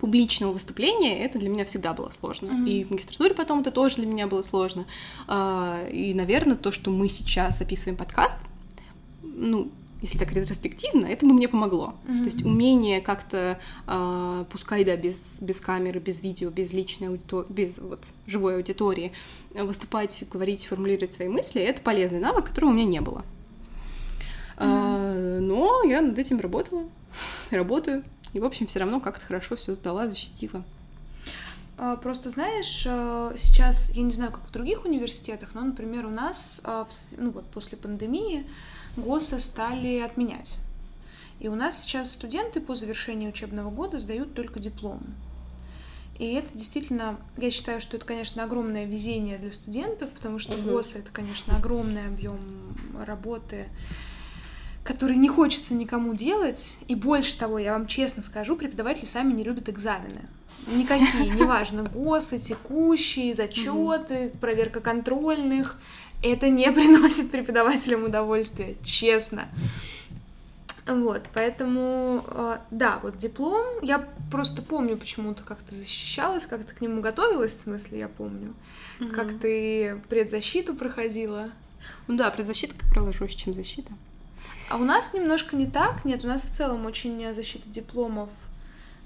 публичного выступления, это для меня всегда было сложно. Мгм. И в магистратуре потом это тоже для меня было сложно. А, И, наверное, то, что мы сейчас описываем подкаст, ну, если так ретроспективно, это бы мне помогло. Мгм. То есть умение как-то, а, пускай да, без, без камеры, без видео, без личной аудитории, без вот живой аудитории, э, выступать, говорить, формулировать свои мысли, это полезный навык, которого у меня не было. А, но я над этим работала, работаю. И, в общем, все равно как-то хорошо все сдала, защитила. А, Просто знаешь, э, сейчас, я не знаю, как в других университетах, но, например, у нас, а, ну вот после пандемии, ГОСы стали отменять. И у нас сейчас студенты по завершении учебного года сдают только диплом. И это действительно, я считаю, что это, конечно, огромное везение для студентов, потому что Мгм. ГОСы — это, конечно, огромный объем работы, который не хочется никому делать. И больше того, я вам честно скажу, преподаватели сами не любят экзамены. Никакие, неважно, ГОСы, текущие, зачеты, проверка контрольных. Это не приносит преподавателям удовольствия, честно. Вот, поэтому, э, да, вот диплом, я просто помню почему-то, как ты защищалась, как ты к нему готовилась, в смысле, я помню, как ты предзащиту проходила. Ну да, предзащита, как правило, жестче, чем защита. А у нас немножко не так, нет, у нас в целом очень э, защита дипломов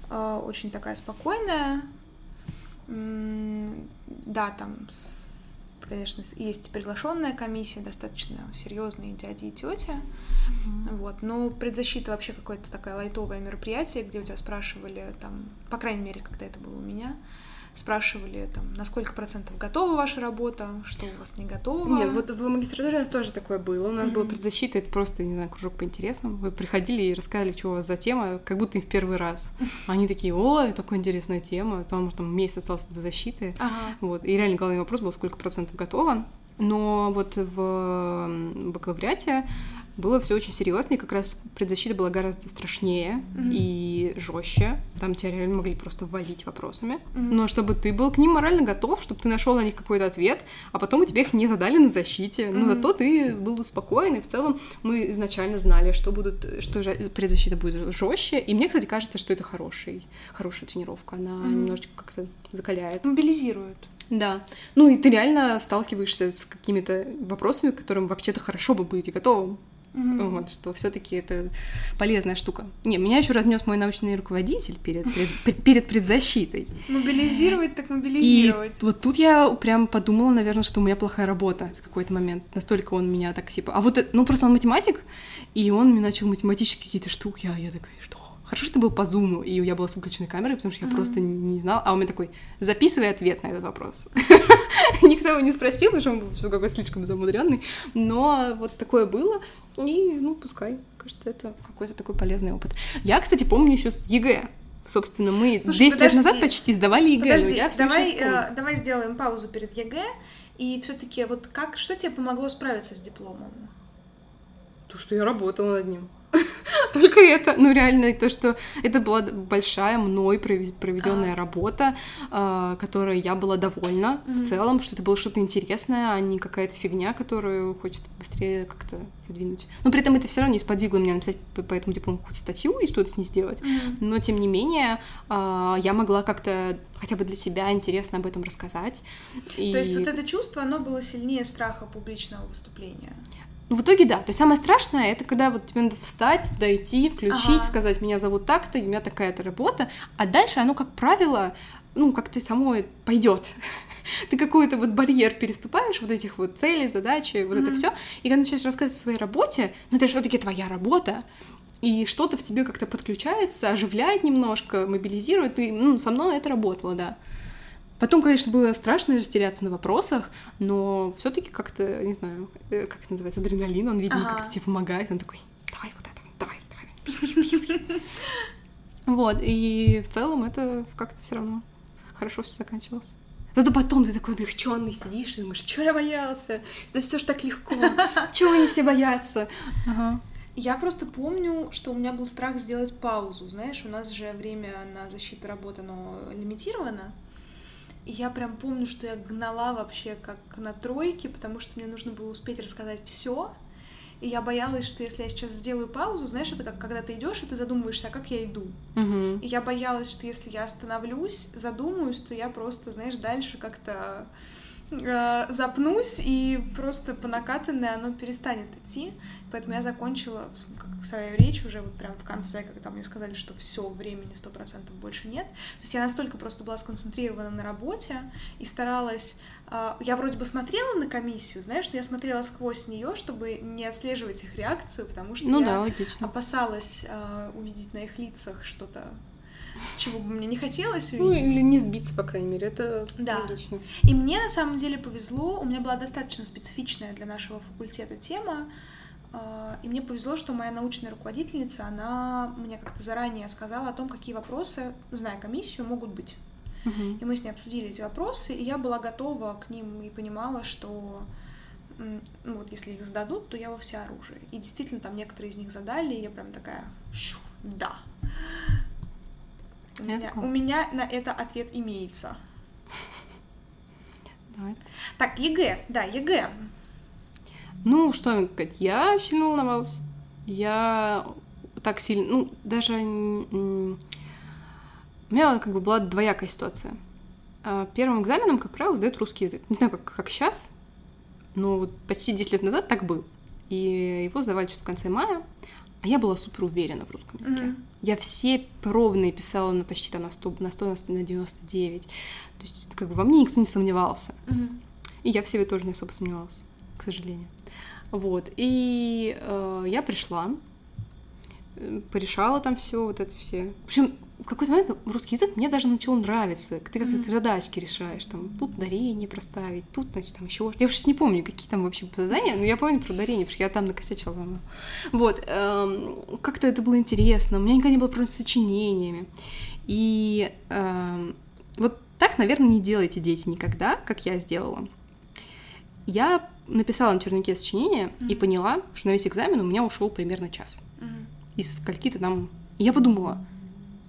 э, очень такая спокойная. Да, там, с- конечно, есть приглашенная комиссия, достаточно серьезные дяди и тети. Вот. Но предзащита вообще какое-то такое лайтовое мероприятие, где у тебя спрашивали, там, по крайней мере, когда это было у меня, спрашивали, там, на сколько процентов готова ваша работа, что у вас не готово. Нет, вот в магистратуре у нас тоже такое было. У нас была Мгм. предзащита, это просто, не знаю, кружок по интересам. Вы приходили и рассказали, что у вас за тема, как будто и в первый раз. Они такие, ой, такая интересная тема, там, может, там месяц остался до защиты. Ага. Вот. И реально главный вопрос был, сколько процентов готово. Но вот в бакалавриате было все очень серьезно, и как раз предзащита была гораздо страшнее Мгм. и жестче. Там тебя реально могли просто валить вопросами. Мгм. Но чтобы ты был к ним морально готов, чтобы ты нашел на них какой-то ответ, а потом тебе их не задали на защите. Но Мгм. зато ты был спокоен, и в целом мы изначально знали, что будут, что предзащита будет жестче. И мне, кстати, кажется, что это хороший, хорошая тренировка. Она Мгм. немножечко как-то закаляет. Мобилизируют. Да. Ну и ты реально сталкиваешься с какими-то вопросами, к которым вообще-то хорошо бы быть и готовым. Мгм. Вот, что все-таки это полезная штука. Не, меня еще разнес мой научный руководитель перед, пред- перед предзащитой. Мобилизировать так И мобилизировать. вот тут я прям подумала, наверное, что у меня плохая работа в какой-то момент. Настолько он меня так типа... А вот, это- ну просто он математик, и он мне начал математические какие-то штуки, а я такая, что? Хорошо, что был по зуму, и я была с выключенной камерой, потому что я Мгм. просто не знала. А он мне такой, записывай ответ на этот вопрос. Никто его не спросил, потому что он был какой-то слишком замудренный. Но вот такое было. И, ну, пускай. Кажется, это какой-то такой полезный опыт. Я, кстати, помню еще с ЕГЭ. Собственно, мы Слушай, 10 лет назад подожди. почти сдавали ЕГЭ, Подожди, я давай, э, давай сделаем паузу перед ЕГЭ. И все-таки вот как, что тебе помогло справиться с дипломом? То, что я работала над ним. Только это, ну реально, то, что это была большая мной проведенная работа, э, которой я была довольна в целом, что это было что-то интересное, а не какая-то фигня, которую хочется быстрее как-то задвинуть. Но при этом это все равно не сподвигло меня написать по этому диплому какую-то статью и что-то с ней сделать. Но тем не менее, э, я могла как-то хотя бы для себя интересно об этом рассказать. И... То есть вот это чувство, оно было сильнее страха публичного выступления? Ну, в итоге да. То есть самое страшное это когда вот тебе надо встать, дойти, включить, ага. сказать, меня зовут так-то, у меня такая-то работа, а дальше оно, как правило, ну, как-то само пойдет. Ты какой-то вот барьер переступаешь, вот этих вот целей, задачи, вот mm-hmm. это все, и когда начинаешь рассказывать о своей работе, ну, это все-таки твоя работа, и что-то в тебе как-то подключается, оживляет немножко, мобилизирует, и, ну, со мной это работало, да. Потом, конечно, было страшно растеряться на вопросах, но все-таки как-то, не знаю, э, как это называется, адреналин, он, видимо, ага. как-то тебе помогает, он такой, давай вот это, давай, давай. Вот, и в целом это как-то все равно хорошо все заканчивалось. Зато потом ты такой облегченный сидишь и думаешь, что я боялся? Это все ж так легко. Чего они все боятся? Ага. Я просто помню, что у меня был страх сделать паузу. Знаешь, у нас же время на защиту работы, оно лимитировано. И я прям помню, что я гнала вообще как на тройке, потому что мне нужно было успеть рассказать все. И я боялась, что если я сейчас сделаю паузу, знаешь, это как когда ты идешь и ты задумываешься, а как я иду. Uh-huh. И я боялась, что если я остановлюсь, задумаюсь, то я просто, знаешь, дальше как-то э, запнусь, и просто по накатанной оно перестанет идти. Поэтому я закончила свою речь уже вот прям в конце, когда мне сказали, что все, времени сто процентов больше нет. То есть я настолько просто была сконцентрирована на работе и старалась... Э, я вроде бы смотрела на комиссию, знаешь, но я смотрела сквозь нее, чтобы не отслеживать их реакцию, потому что ну, я да, логично. опасалась э, увидеть на их лицах что-то чего бы мне не хотелось ну, увидеть. Ну, или не сбиться, по крайней мере, это да. логично. И мне на самом деле повезло, у меня была достаточно специфичная для нашего факультета тема, а, и мне повезло, что моя научная руководительница, она мне как-то заранее сказала о том, какие вопросы, зная комиссию, могут быть. Угу. И мы с ней обсудили эти вопросы, и я была готова к ним и понимала, что ну вот если их зададут, то я во все оружие. И действительно, там некоторые из них задали, и я прям такая, да, у меня, у меня на это ответ имеется. Давай. Так, ЕГЭ, да, ЕГЭ. Ну, что сказать, я сильно волновалась. Я так сильно, ну, даже... У меня как бы была двоякая ситуация. А, первым экзаменом, как правило, сдают русский язык. Не знаю, как, как сейчас, но вот почти 10 лет назад так был. И его сдавали что-то в конце мая. А я была супер уверена в русском языке. Mm-hmm. Я все пробные писала на почти там на 100, на 100, на 100, на 99. То есть как бы во мне никто не сомневался. Mm-hmm. И я в себе тоже не особо сомневалась, к сожалению. Вот. И э, я пришла, э, порешала там все, вот это все. В общем, в какой-то момент русский язык мне даже начал нравиться. Ты как mm-hmm. задачки решаешь, там, тут ударение проставить, тут, значит, там еще Я уж не помню, какие там вообще задания, но я помню про ударение, потому что я там накосячила. Вот, эм, как-то это было интересно. У меня никогда не было проблем с сочинениями. И эм, вот так, наверное, не делайте дети никогда, как я сделала. Я написала на черновике сочинение mm-hmm. и поняла, что на весь экзамен у меня ушел примерно час. Mm-hmm. Из скольки-то там... И я подумала,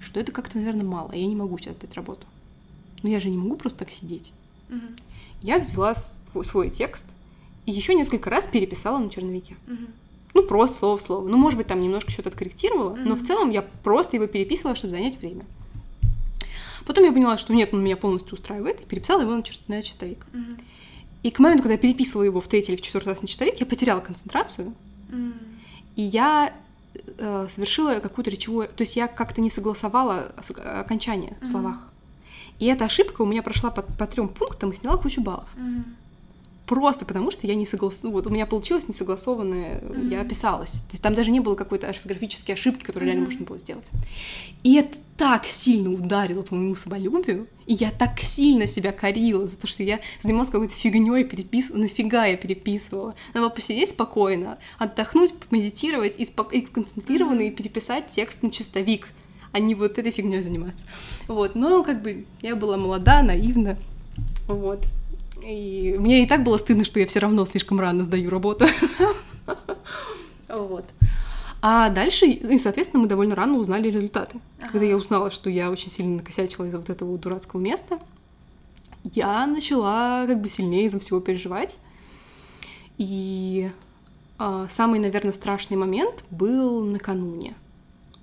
что это как-то, наверное, мало, я не могу сейчас дать работу. Но я же не могу просто так сидеть. Угу. Я взяла свой, свой текст и еще несколько раз переписала на черновике. Угу. Ну, просто слово в слово. Ну, может быть, там немножко что-то откорректировала, угу. но в целом я просто его переписывала, чтобы занять время. Потом я поняла, что нет, он меня полностью устраивает, и переписала его на, чер- на чистовик. Угу. И к моменту, когда я переписывала его в третий или в четвертый раз на чистовик, я потеряла концентрацию. Угу. И я э, совершила какую-то речевую... То есть я как-то не согласовала окончание в словах. Mm-hmm. И эта ошибка у меня прошла по, по трем пунктам и сняла кучу баллов. Mm-hmm. Просто потому что я не согласовала... Вот у меня получилось несогласованное... Mm-hmm. Я описалась. То есть там даже не было какой-то орфографической ошибки, которую mm-hmm. реально можно было сделать. И это так сильно ударило по моему самолюбию, и я так сильно себя корила за то, что я занималась какой-то фигней, переписывала. Нафига я переписывала? Надо было посидеть спокойно, отдохнуть, помедитировать и, спок... и сконцентрированно и переписать текст на чистовик, а не вот этой фигней заниматься. Вот, но как бы я была молода, наивна, вот. И мне и так было стыдно, что я все равно слишком рано сдаю работу. Вот. А дальше, и, соответственно, мы довольно рано узнали результаты. Ага. Когда я узнала, что я очень сильно накосячила из-за вот этого дурацкого места, я начала как бы сильнее из-за всего переживать. И э, самый, наверное, страшный момент был накануне.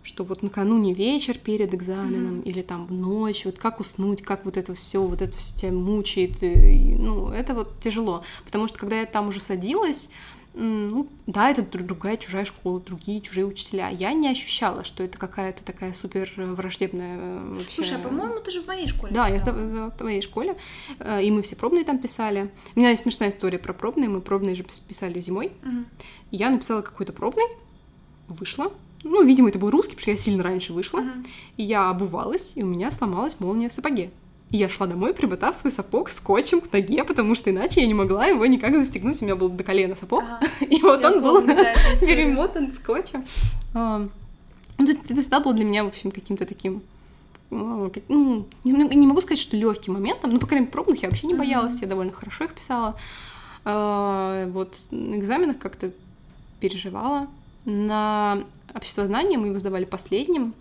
Что вот накануне вечер перед экзаменом Мгм. или там в ночь, вот как уснуть, как вот это все, вот это все тебя мучает, и, ну, это вот тяжело. Потому что когда я там уже садилась, ну, да, это дру- другая чужая школа, другие чужие учителя. Я не ощущала, что это какая-то такая супер э, враждебная э, вообще... Слушай, а по-моему, ты же в моей школе Да, я писала. в в твоей школе, э, и мы все пробные там писали. У меня есть смешная история про пробные, мы пробные же пис- писали зимой. И Я написала какой-то пробный, вышла. Ну, видимо, это был русский, потому что я сильно раньше вышла. Мгм. И я обувалась, и у меня сломалась молния в сапоге. И я шла домой, примотав свой сапог скотчем к ноге, потому что иначе я не могла его никак застегнуть. У меня был до колена сапог, Ага. и вот Я он был да, перемотан скотчем. А, Ну, это всегда было для меня, в общем, каким-то таким ну, как- ну, не, могу сказать, что легким моментом, но, по крайней мере, пробных я вообще не боялась, я довольно хорошо их писала. А, Вот на экзаменах как-то переживала. На обществознание мы его сдавали последним.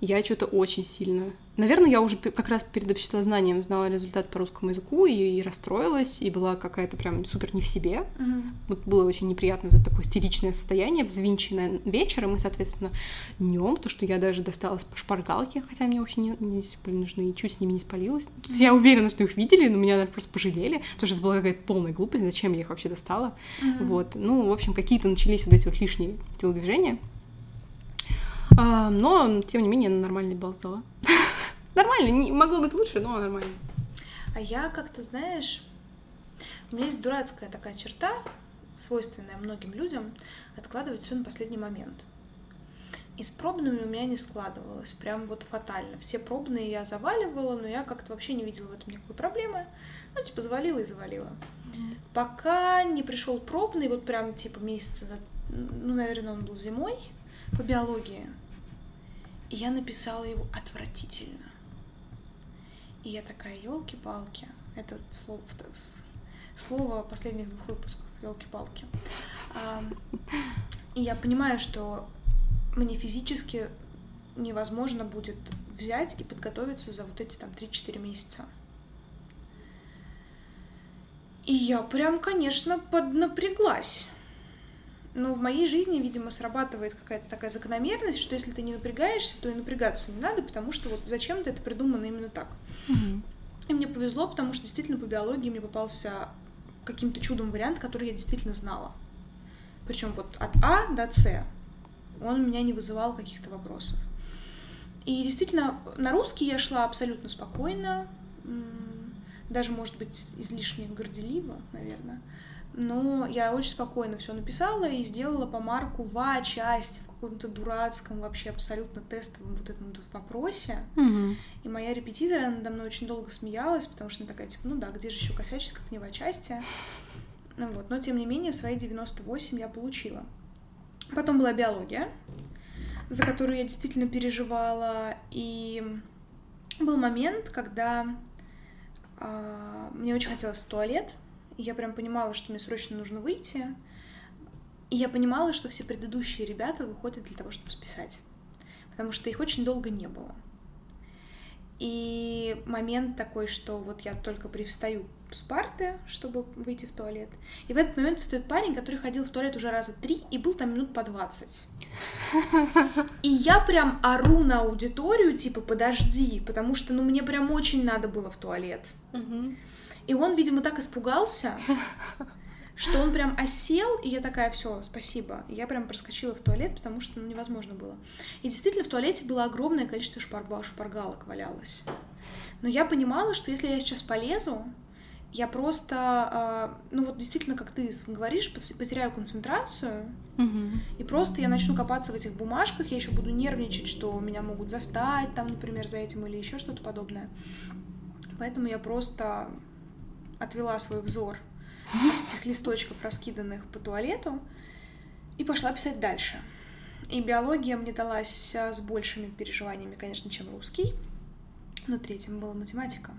Я что-то очень сильно... Наверное, я уже как раз перед обществознанием знала результат по русскому языку и, и расстроилась, и была какая-то прям супер не в себе. Мгм. Вот было очень неприятно вот это такое истеричное состояние, взвинченное вечером, и, соответственно, днем, то, что я даже достала сп- шпаргалки, хотя мне вообще не, не были нужны, и чуть с ними не спалилась. То есть я уверена, что их видели, но меня, наверное, просто пожалели, потому что это была какая-то полная глупость, зачем я их вообще достала. Мгм. Вот, ну, в общем, какие-то начались вот эти вот лишние телодвижения. А, но, тем не менее, нормальный балл сдала. Нормально, не- могло быть лучше, но нормально. А я как-то, знаешь, у меня есть дурацкая такая черта, свойственная многим людям, откладывать все на последний момент. И с пробными у меня не складывалось, прям вот фатально. Все пробные я заваливала, но я как-то вообще не видела в этом никакой проблемы. Ну, типа, завалила и завалила. Пока не пришел пробный, вот прям типа месяца, ну, наверное, он был зимой по биологии. И я написала его отвратительно. И я такая, елки-палки. Это слово, слово последних двух выпусков, елки-палки. И я понимаю, что мне физически невозможно будет взять и подготовиться за вот эти там 3-4 месяца. И я прям, конечно, поднапряглась. Но в моей жизни, видимо, срабатывает какая-то такая закономерность, что если ты не напрягаешься, то и напрягаться не надо, потому что вот зачем-то это придумано именно так. И мне повезло, потому что действительно по биологии мне попался каким-то чудом вариант, который я действительно знала. Причем вот от А до С он у меня не вызывал каких-то вопросов. И действительно, на русский я шла абсолютно спокойно, даже, может быть, излишне горделиво, наверное. Но я очень спокойно все написала и сделала по марку в А часть в каком-то дурацком, вообще абсолютно тестовом вот этом вопросе. Мгм. И моя репетитор она надо мной очень долго смеялась, потому что она такая, типа, ну да, где же еще косячить, как не в части. Ну вот, но тем не менее, свои 98 я получила. Потом была биология, за которую я действительно переживала. И был момент, когда а, мне очень хотелось в туалет, я прям понимала, что мне срочно нужно выйти. И я понимала, что все предыдущие ребята выходят для того, чтобы списать. Потому что их очень долго не было. И момент такой, что вот я только привстаю с парты, чтобы выйти в туалет. И в этот момент встает парень, который ходил в туалет уже раза три и был там минут по 20. И я прям ору на аудиторию, типа, подожди, потому что, ну, мне прям очень надо было в туалет. Мгм. И он, видимо, так испугался, что он прям осел, и я такая, все, спасибо. И я прям проскочила в туалет, потому что ну, невозможно было. И действительно, в туалете было огромное количество шпарба- шпаргалок валялось. Но я понимала, что если я сейчас полезу, я просто, а, ну вот действительно, как ты говоришь, потеряю концентрацию, Мгм. и просто я начну копаться в этих бумажках, я еще буду нервничать, что меня могут застать там, например, за этим или еще что-то подобное. Поэтому я просто отвела свой взор этих листочков, раскиданных по туалету, и пошла писать дальше. И биология мне далась а, с большими переживаниями, конечно, чем русский. Но третьим была математика.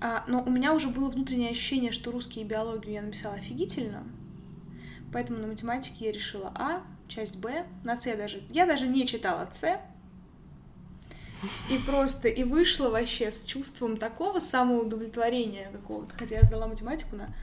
А, но у меня уже было внутреннее ощущение, что русский и биологию я написала офигительно, Поэтому на математике я решила А, часть Б, на С даже... Я даже не читала С, и просто, и вышла вообще с чувством такого самоудовлетворения какого-то. Хотя я сдала математику на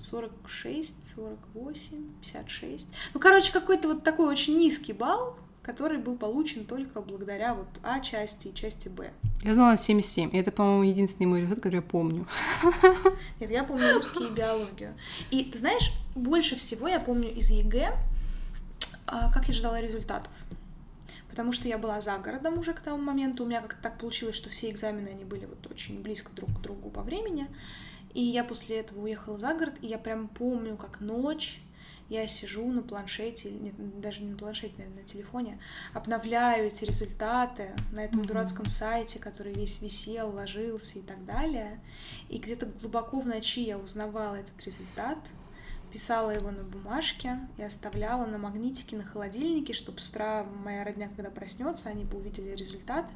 46, 48, 56. Ну, короче, какой-то вот такой очень низкий балл, который был получен только благодаря вот А части и части Б. Я знала 77, и это, по-моему, единственный мой результат, который я помню. Нет, я помню русский и биологию. И, ты знаешь, больше всего я помню из ЕГЭ, а, как я ждала результатов потому что я была за городом уже к тому моменту. У меня как-то так получилось, что все экзамены, они были вот очень близко друг к другу по времени. И я после этого уехала за город, и я прям помню, как ночь я сижу на планшете, нет, даже не на планшете, наверное, на телефоне, обновляю эти результаты на этом mm-hmm. дурацком сайте, который весь висел, ложился и так далее. И где-то глубоко в ночи я узнавала этот результат, писала его на бумажке и оставляла на магнитике на холодильнике, чтобы с утра моя родня, когда проснется, они бы увидели результат.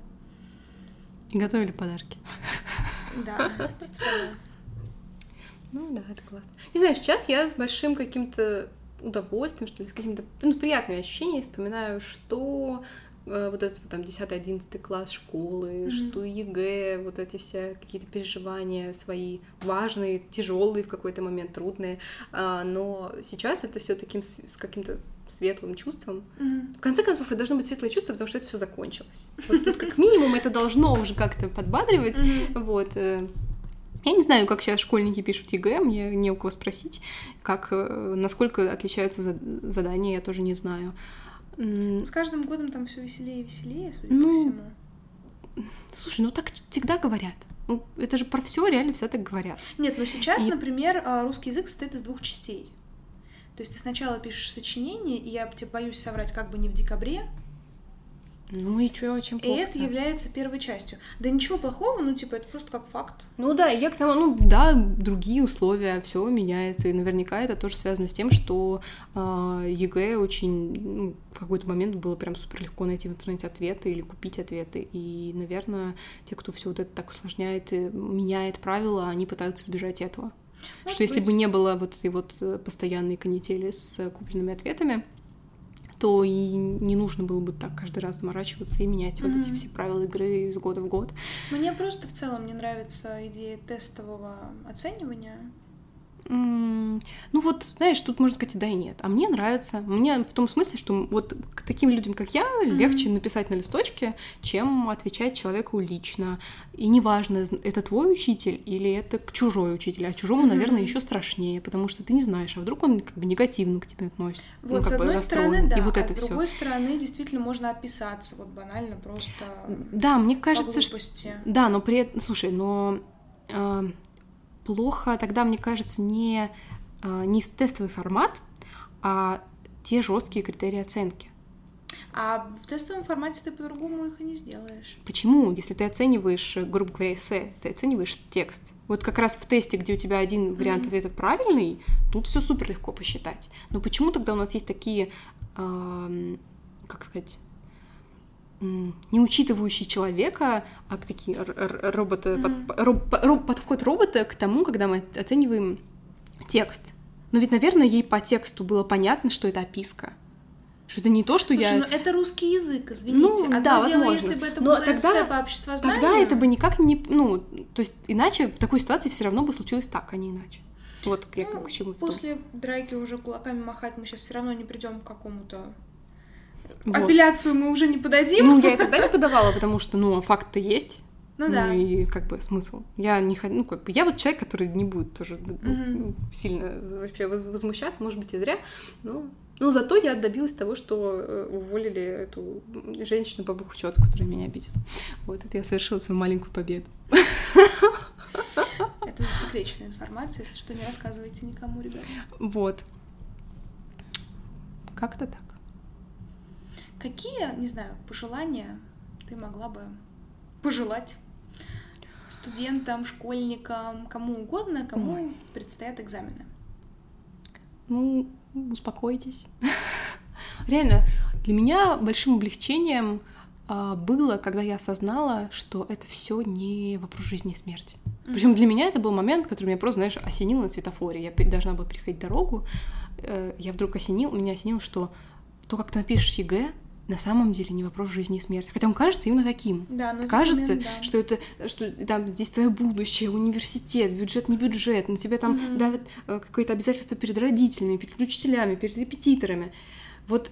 И готовили подарки. Да, типа того. Ну да, это классно. Не знаю, сейчас я с большим каким-то удовольствием, что ли, с какими-то ну, приятными ощущениями вспоминаю, что вот этот там 10-11 класс школы, mm-hmm. что ЕГЭ, вот эти все какие-то переживания свои важные, тяжелые в какой-то момент, трудные. А, но сейчас это все таким с каким-то светлым чувством. Mm-hmm. В конце концов, это должно быть светлое чувство, потому что это все закончилось. Вот тут как минимум это должно уже как-то подбадривать. Mm-hmm. Вот. Э. Я не знаю, как сейчас школьники пишут ЕГЭ, мне не у кого спросить, как, э, насколько отличаются задания, я тоже не знаю. С каждым годом там все веселее и веселее, судя ну, по всему. Слушай, ну так всегда говорят. Ну, это же про все реально все так говорят. Нет, но сейчас, и... например, а, русский язык состоит из двух частей. То есть ты сначала пишешь сочинение, и я тебе боюсь соврать, как бы не в декабре, ну и что, очень плохо? И это является первой частью. Да ничего плохого, ну типа это просто как факт. Ну да, я к тому, ну да, другие условия, все меняется, и наверняка это тоже связано с тем, что э, ЕГЭ очень, ну, в какой-то момент было прям супер легко найти в интернете ответы или купить ответы, и, наверное, те, кто все вот это так усложняет, меняет правила, они пытаются избежать этого. Может что быть. если бы не было вот этой вот э, постоянной канители с купленными ответами, то и не нужно было бы так каждый раз заморачиваться и менять mm-hmm. вот эти все правила игры из года в год. Мне просто в целом не нравится идея тестового оценивания. Ну вот, знаешь, тут можно сказать да, и нет. А мне нравится. Мне в том смысле, что вот к таким людям, как я, mm-hmm. легче написать на листочке, чем отвечать человеку лично. И неважно, это твой учитель или это чужой учитель. А чужому, mm-hmm. наверное, еще страшнее, потому что ты не знаешь, а вдруг он как бы негативно к тебе относится. Вот, ну, с одной стороны, да, и вот а это с другой всё. стороны, действительно можно описаться, вот банально просто. Да, мне кажется, что. Да, но при этом. Слушай, но. Э плохо тогда, мне кажется, не, а, не тестовый формат, а те жесткие критерии оценки. А в тестовом формате ты по-другому их и не сделаешь. Почему? Если ты оцениваешь, грубо говоря, эссе, ты оцениваешь текст. Вот как раз в тесте, где у тебя один вариант mm-hmm. ответа правильный, тут все супер легко посчитать. Но почему тогда у нас есть такие, э, как сказать, не учитывающий человека, а такие роботы, mm-hmm. под, роб, роб, подход робота к тому, когда мы оцениваем текст. Но ведь, наверное, ей по тексту было понятно, что это описка. Что это не то, что Слушай, я... ну это русский язык, извините. Ну, Одно да, дело, возможно. если бы это Но было тогда, эссе по обществознанию... Тогда это бы никак не... Ну, то есть иначе в такой ситуации все равно бы случилось так, а не иначе. Вот я ну, к чему После драки уже кулаками махать мы сейчас все равно не придем к какому-то вот. Апелляцию мы уже не подадим. Ну, я и тогда не подавала, потому что, ну, факт-то есть. Ну, ну да. и как бы смысл. Я не хочу, ну как бы я вот человек, который не будет тоже mm-hmm. сильно вообще возмущаться, может быть и зря, но ну зато я добилась того, что э, уволили эту женщину по бухучету, которая меня обидела. Вот это я совершила свою маленькую победу. Это засекреченная информация, если что, не рассказывайте никому, ребята. Вот. Как-то так. Какие, не знаю, пожелания ты могла бы пожелать студентам, школьникам, кому угодно, кому Ой. предстоят экзамены? Ну, успокойтесь. Реально, для меня большим облегчением а, было, когда я осознала, что это все не вопрос жизни и смерти. Причем для меня это был момент, который меня просто, знаешь, осенил на светофоре. Я должна была переходить дорогу, э, я вдруг осенил, меня осенило, что то, как ты напишешь ЕГЭ, на самом деле не вопрос жизни и смерти. Хотя он кажется именно таким. Да, на кажется, момент, да. что это, что там здесь твое будущее, университет, бюджет не бюджет, на тебя там mm-hmm. давят э, какое-то обязательство перед родителями, перед учителями, перед репетиторами. Вот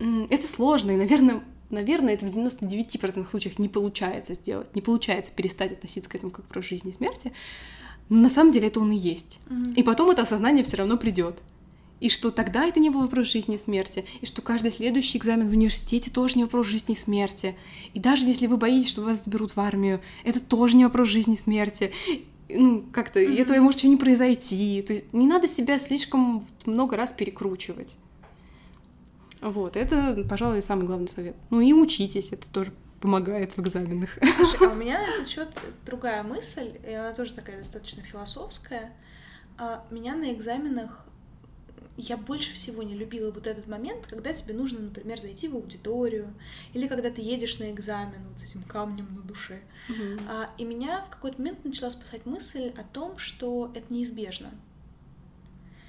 это сложно, и, наверное, наверное, это в 99% случаях не получается сделать, не получается перестать относиться к этому как вопрос жизни и смерти. Но на самом деле это он и есть. Mm-hmm. И потом это осознание все равно придет и что тогда это не был вопрос жизни и смерти, и что каждый следующий экзамен в университете тоже не вопрос жизни и смерти. И даже если вы боитесь, что вас заберут в армию, это тоже не вопрос жизни и смерти. Ну, как-то mm-hmm. этого может еще не произойти. То есть не надо себя слишком много раз перекручивать. Вот, это, пожалуй, самый главный совет. Ну и учитесь, это тоже помогает в экзаменах. Слушай, а у меня на этот счет другая мысль, и она тоже такая достаточно философская. А, меня на экзаменах я больше всего не любила вот этот момент, когда тебе нужно, например, зайти в аудиторию, или когда ты едешь на экзамен вот с этим камнем на душе. Mm-hmm. А, и меня в какой-то момент начала спасать мысль о том, что это неизбежно.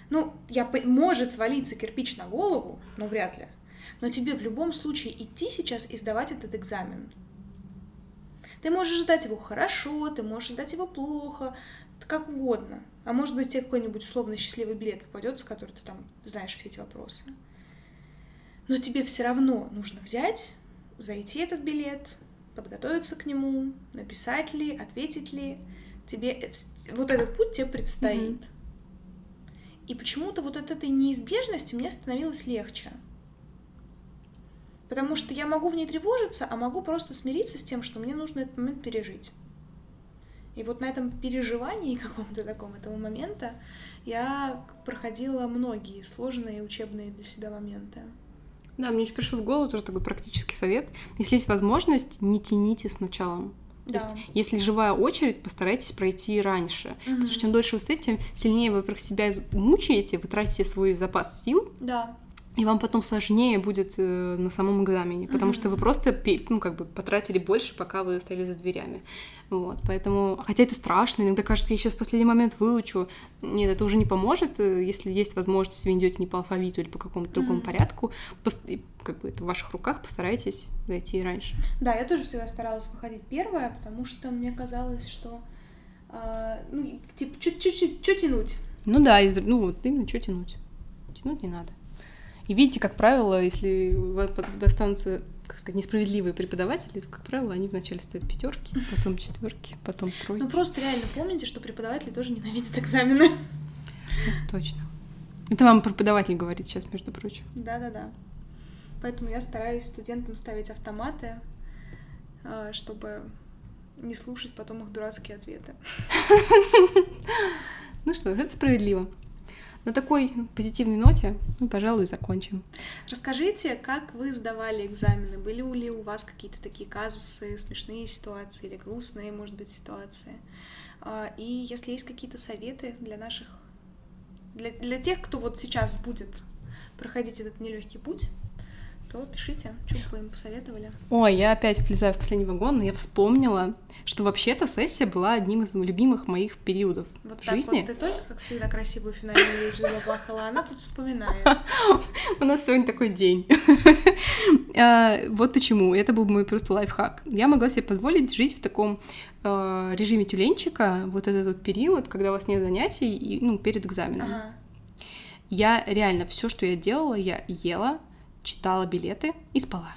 Ну, я, может свалиться кирпич на голову, но вряд ли. Но тебе в любом случае идти сейчас и сдавать этот экзамен. Ты можешь сдать его хорошо, ты можешь сдать его плохо, как угодно. А может быть, тебе какой-нибудь условно счастливый билет попадется, который ты там знаешь все эти вопросы. Но тебе все равно нужно взять, зайти этот билет, подготовиться к нему, написать ли, ответить ли. Тебе э, вот этот путь тебе предстоит. Mm-hmm. И почему-то вот от этой неизбежности мне становилось легче. Потому что я могу в ней тревожиться, а могу просто смириться с тем, что мне нужно этот момент пережить. И вот на этом переживании каком-то таком этого момента я проходила многие сложные учебные для себя моменты. Да, мне еще пришел в голову тоже такой практический совет. Если есть возможность, не тяните с началом. Да. То есть, если живая очередь, постарайтесь пройти раньше. Угу. Потому что чем дольше вы стоите, тем сильнее вы про себя мучаете, вы тратите свой запас сил. Да и вам потом сложнее будет э, на самом экзамене, потому mm-hmm. что вы просто ну, как бы потратили больше, пока вы стояли за дверями. Вот, поэтому, хотя это страшно, иногда кажется, я сейчас в последний момент выучу. Нет, это уже не поможет, э, если есть возможность, вы идете не по алфавиту или по какому-то mm-hmm. другому порядку, пос- как бы это в ваших руках, постарайтесь зайти раньше. Да, я тоже всегда старалась выходить первая, потому что мне казалось, что э, ну, типа, чуть-чуть, тянуть? Ну да, из, ну вот именно, что тянуть? Тянуть не надо. И видите, как правило, если достанутся, как сказать, несправедливые преподаватели, то, как правило, они вначале ставят пятерки, потом четверки, потом тройки. Ну просто реально помните, что преподаватели тоже ненавидят экзамены. Точно. Это вам преподаватель говорит сейчас, между прочим. Да-да-да. Поэтому я стараюсь студентам ставить автоматы, а, чтобы не слушать потом их дурацкие ответы. Ну что ж, это справедливо. На такой позитивной ноте мы, пожалуй, закончим. Расскажите, как вы сдавали экзамены? Были ли у вас какие-то такие казусы, смешные ситуации или грустные, может быть, ситуации? А, и если есть какие-то советы для наших, для, для тех, кто вот сейчас будет проходить этот нелегкий путь, то пишите, что бы вы им посоветовали. Ой, я опять влезаю в последний вагон, но я вспомнила, что вообще-то сессия была одним из любимых моих периодов вот в так жизни. Вот ты только, как всегда, красивую финальную речь заплахала, она тут вспоминает. У нас сегодня такой день. А, вот почему. Это был мой просто лайфхак. Я могла себе позволить жить в таком а, режиме тюленчика вот этот вот период, когда у вас нет занятий, ну, перед экзаменом. Я реально все, что я делала, я ела, читала билеты и спала.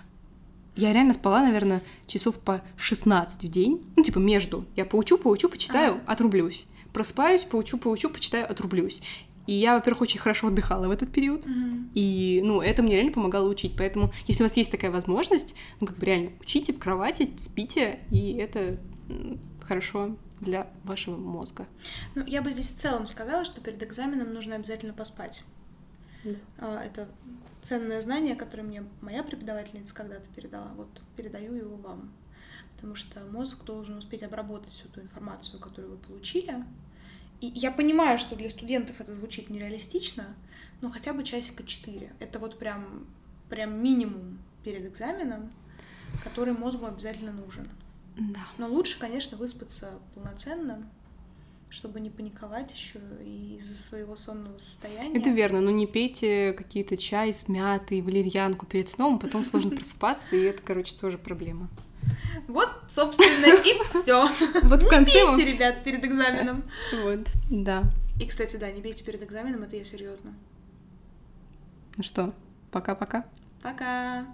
Я реально спала, наверное, часов по 16 в день. Ну, типа, между. Я поучу, поучу, почитаю, ага. отрублюсь. Проспаюсь, поучу, поучу, почитаю, отрублюсь. И я, во-первых, очень хорошо отдыхала в этот период. Mm-hmm. И, ну, это мне реально помогало учить. Поэтому, если у вас есть такая возможность, ну, как бы реально учите в кровати, спите, и это хорошо для вашего мозга. Ну, я бы здесь в целом сказала, что перед экзаменом нужно обязательно поспать. Да. Это ценное знание, которое мне моя преподавательница когда-то передала, вот передаю его вам. Потому что мозг должен успеть обработать всю ту информацию, которую вы получили. И я понимаю, что для студентов это звучит нереалистично, но хотя бы часика четыре. Это вот прям, прям минимум перед экзаменом, который мозгу обязательно нужен. Да. Но лучше, конечно, выспаться полноценно, чтобы не паниковать еще и из-за своего сонного состояния. Это верно, но не пейте какие-то чай с мятой, валерьянку перед сном, потом сложно просыпаться, и это, короче, тоже проблема. Вот, собственно, и все. Вот в Не конце вам- пейте, ребят, перед экзаменом. Вот, да. И, кстати, да, не пейте перед экзаменом, это я серьезно. Ну что, пока-пока. Пока.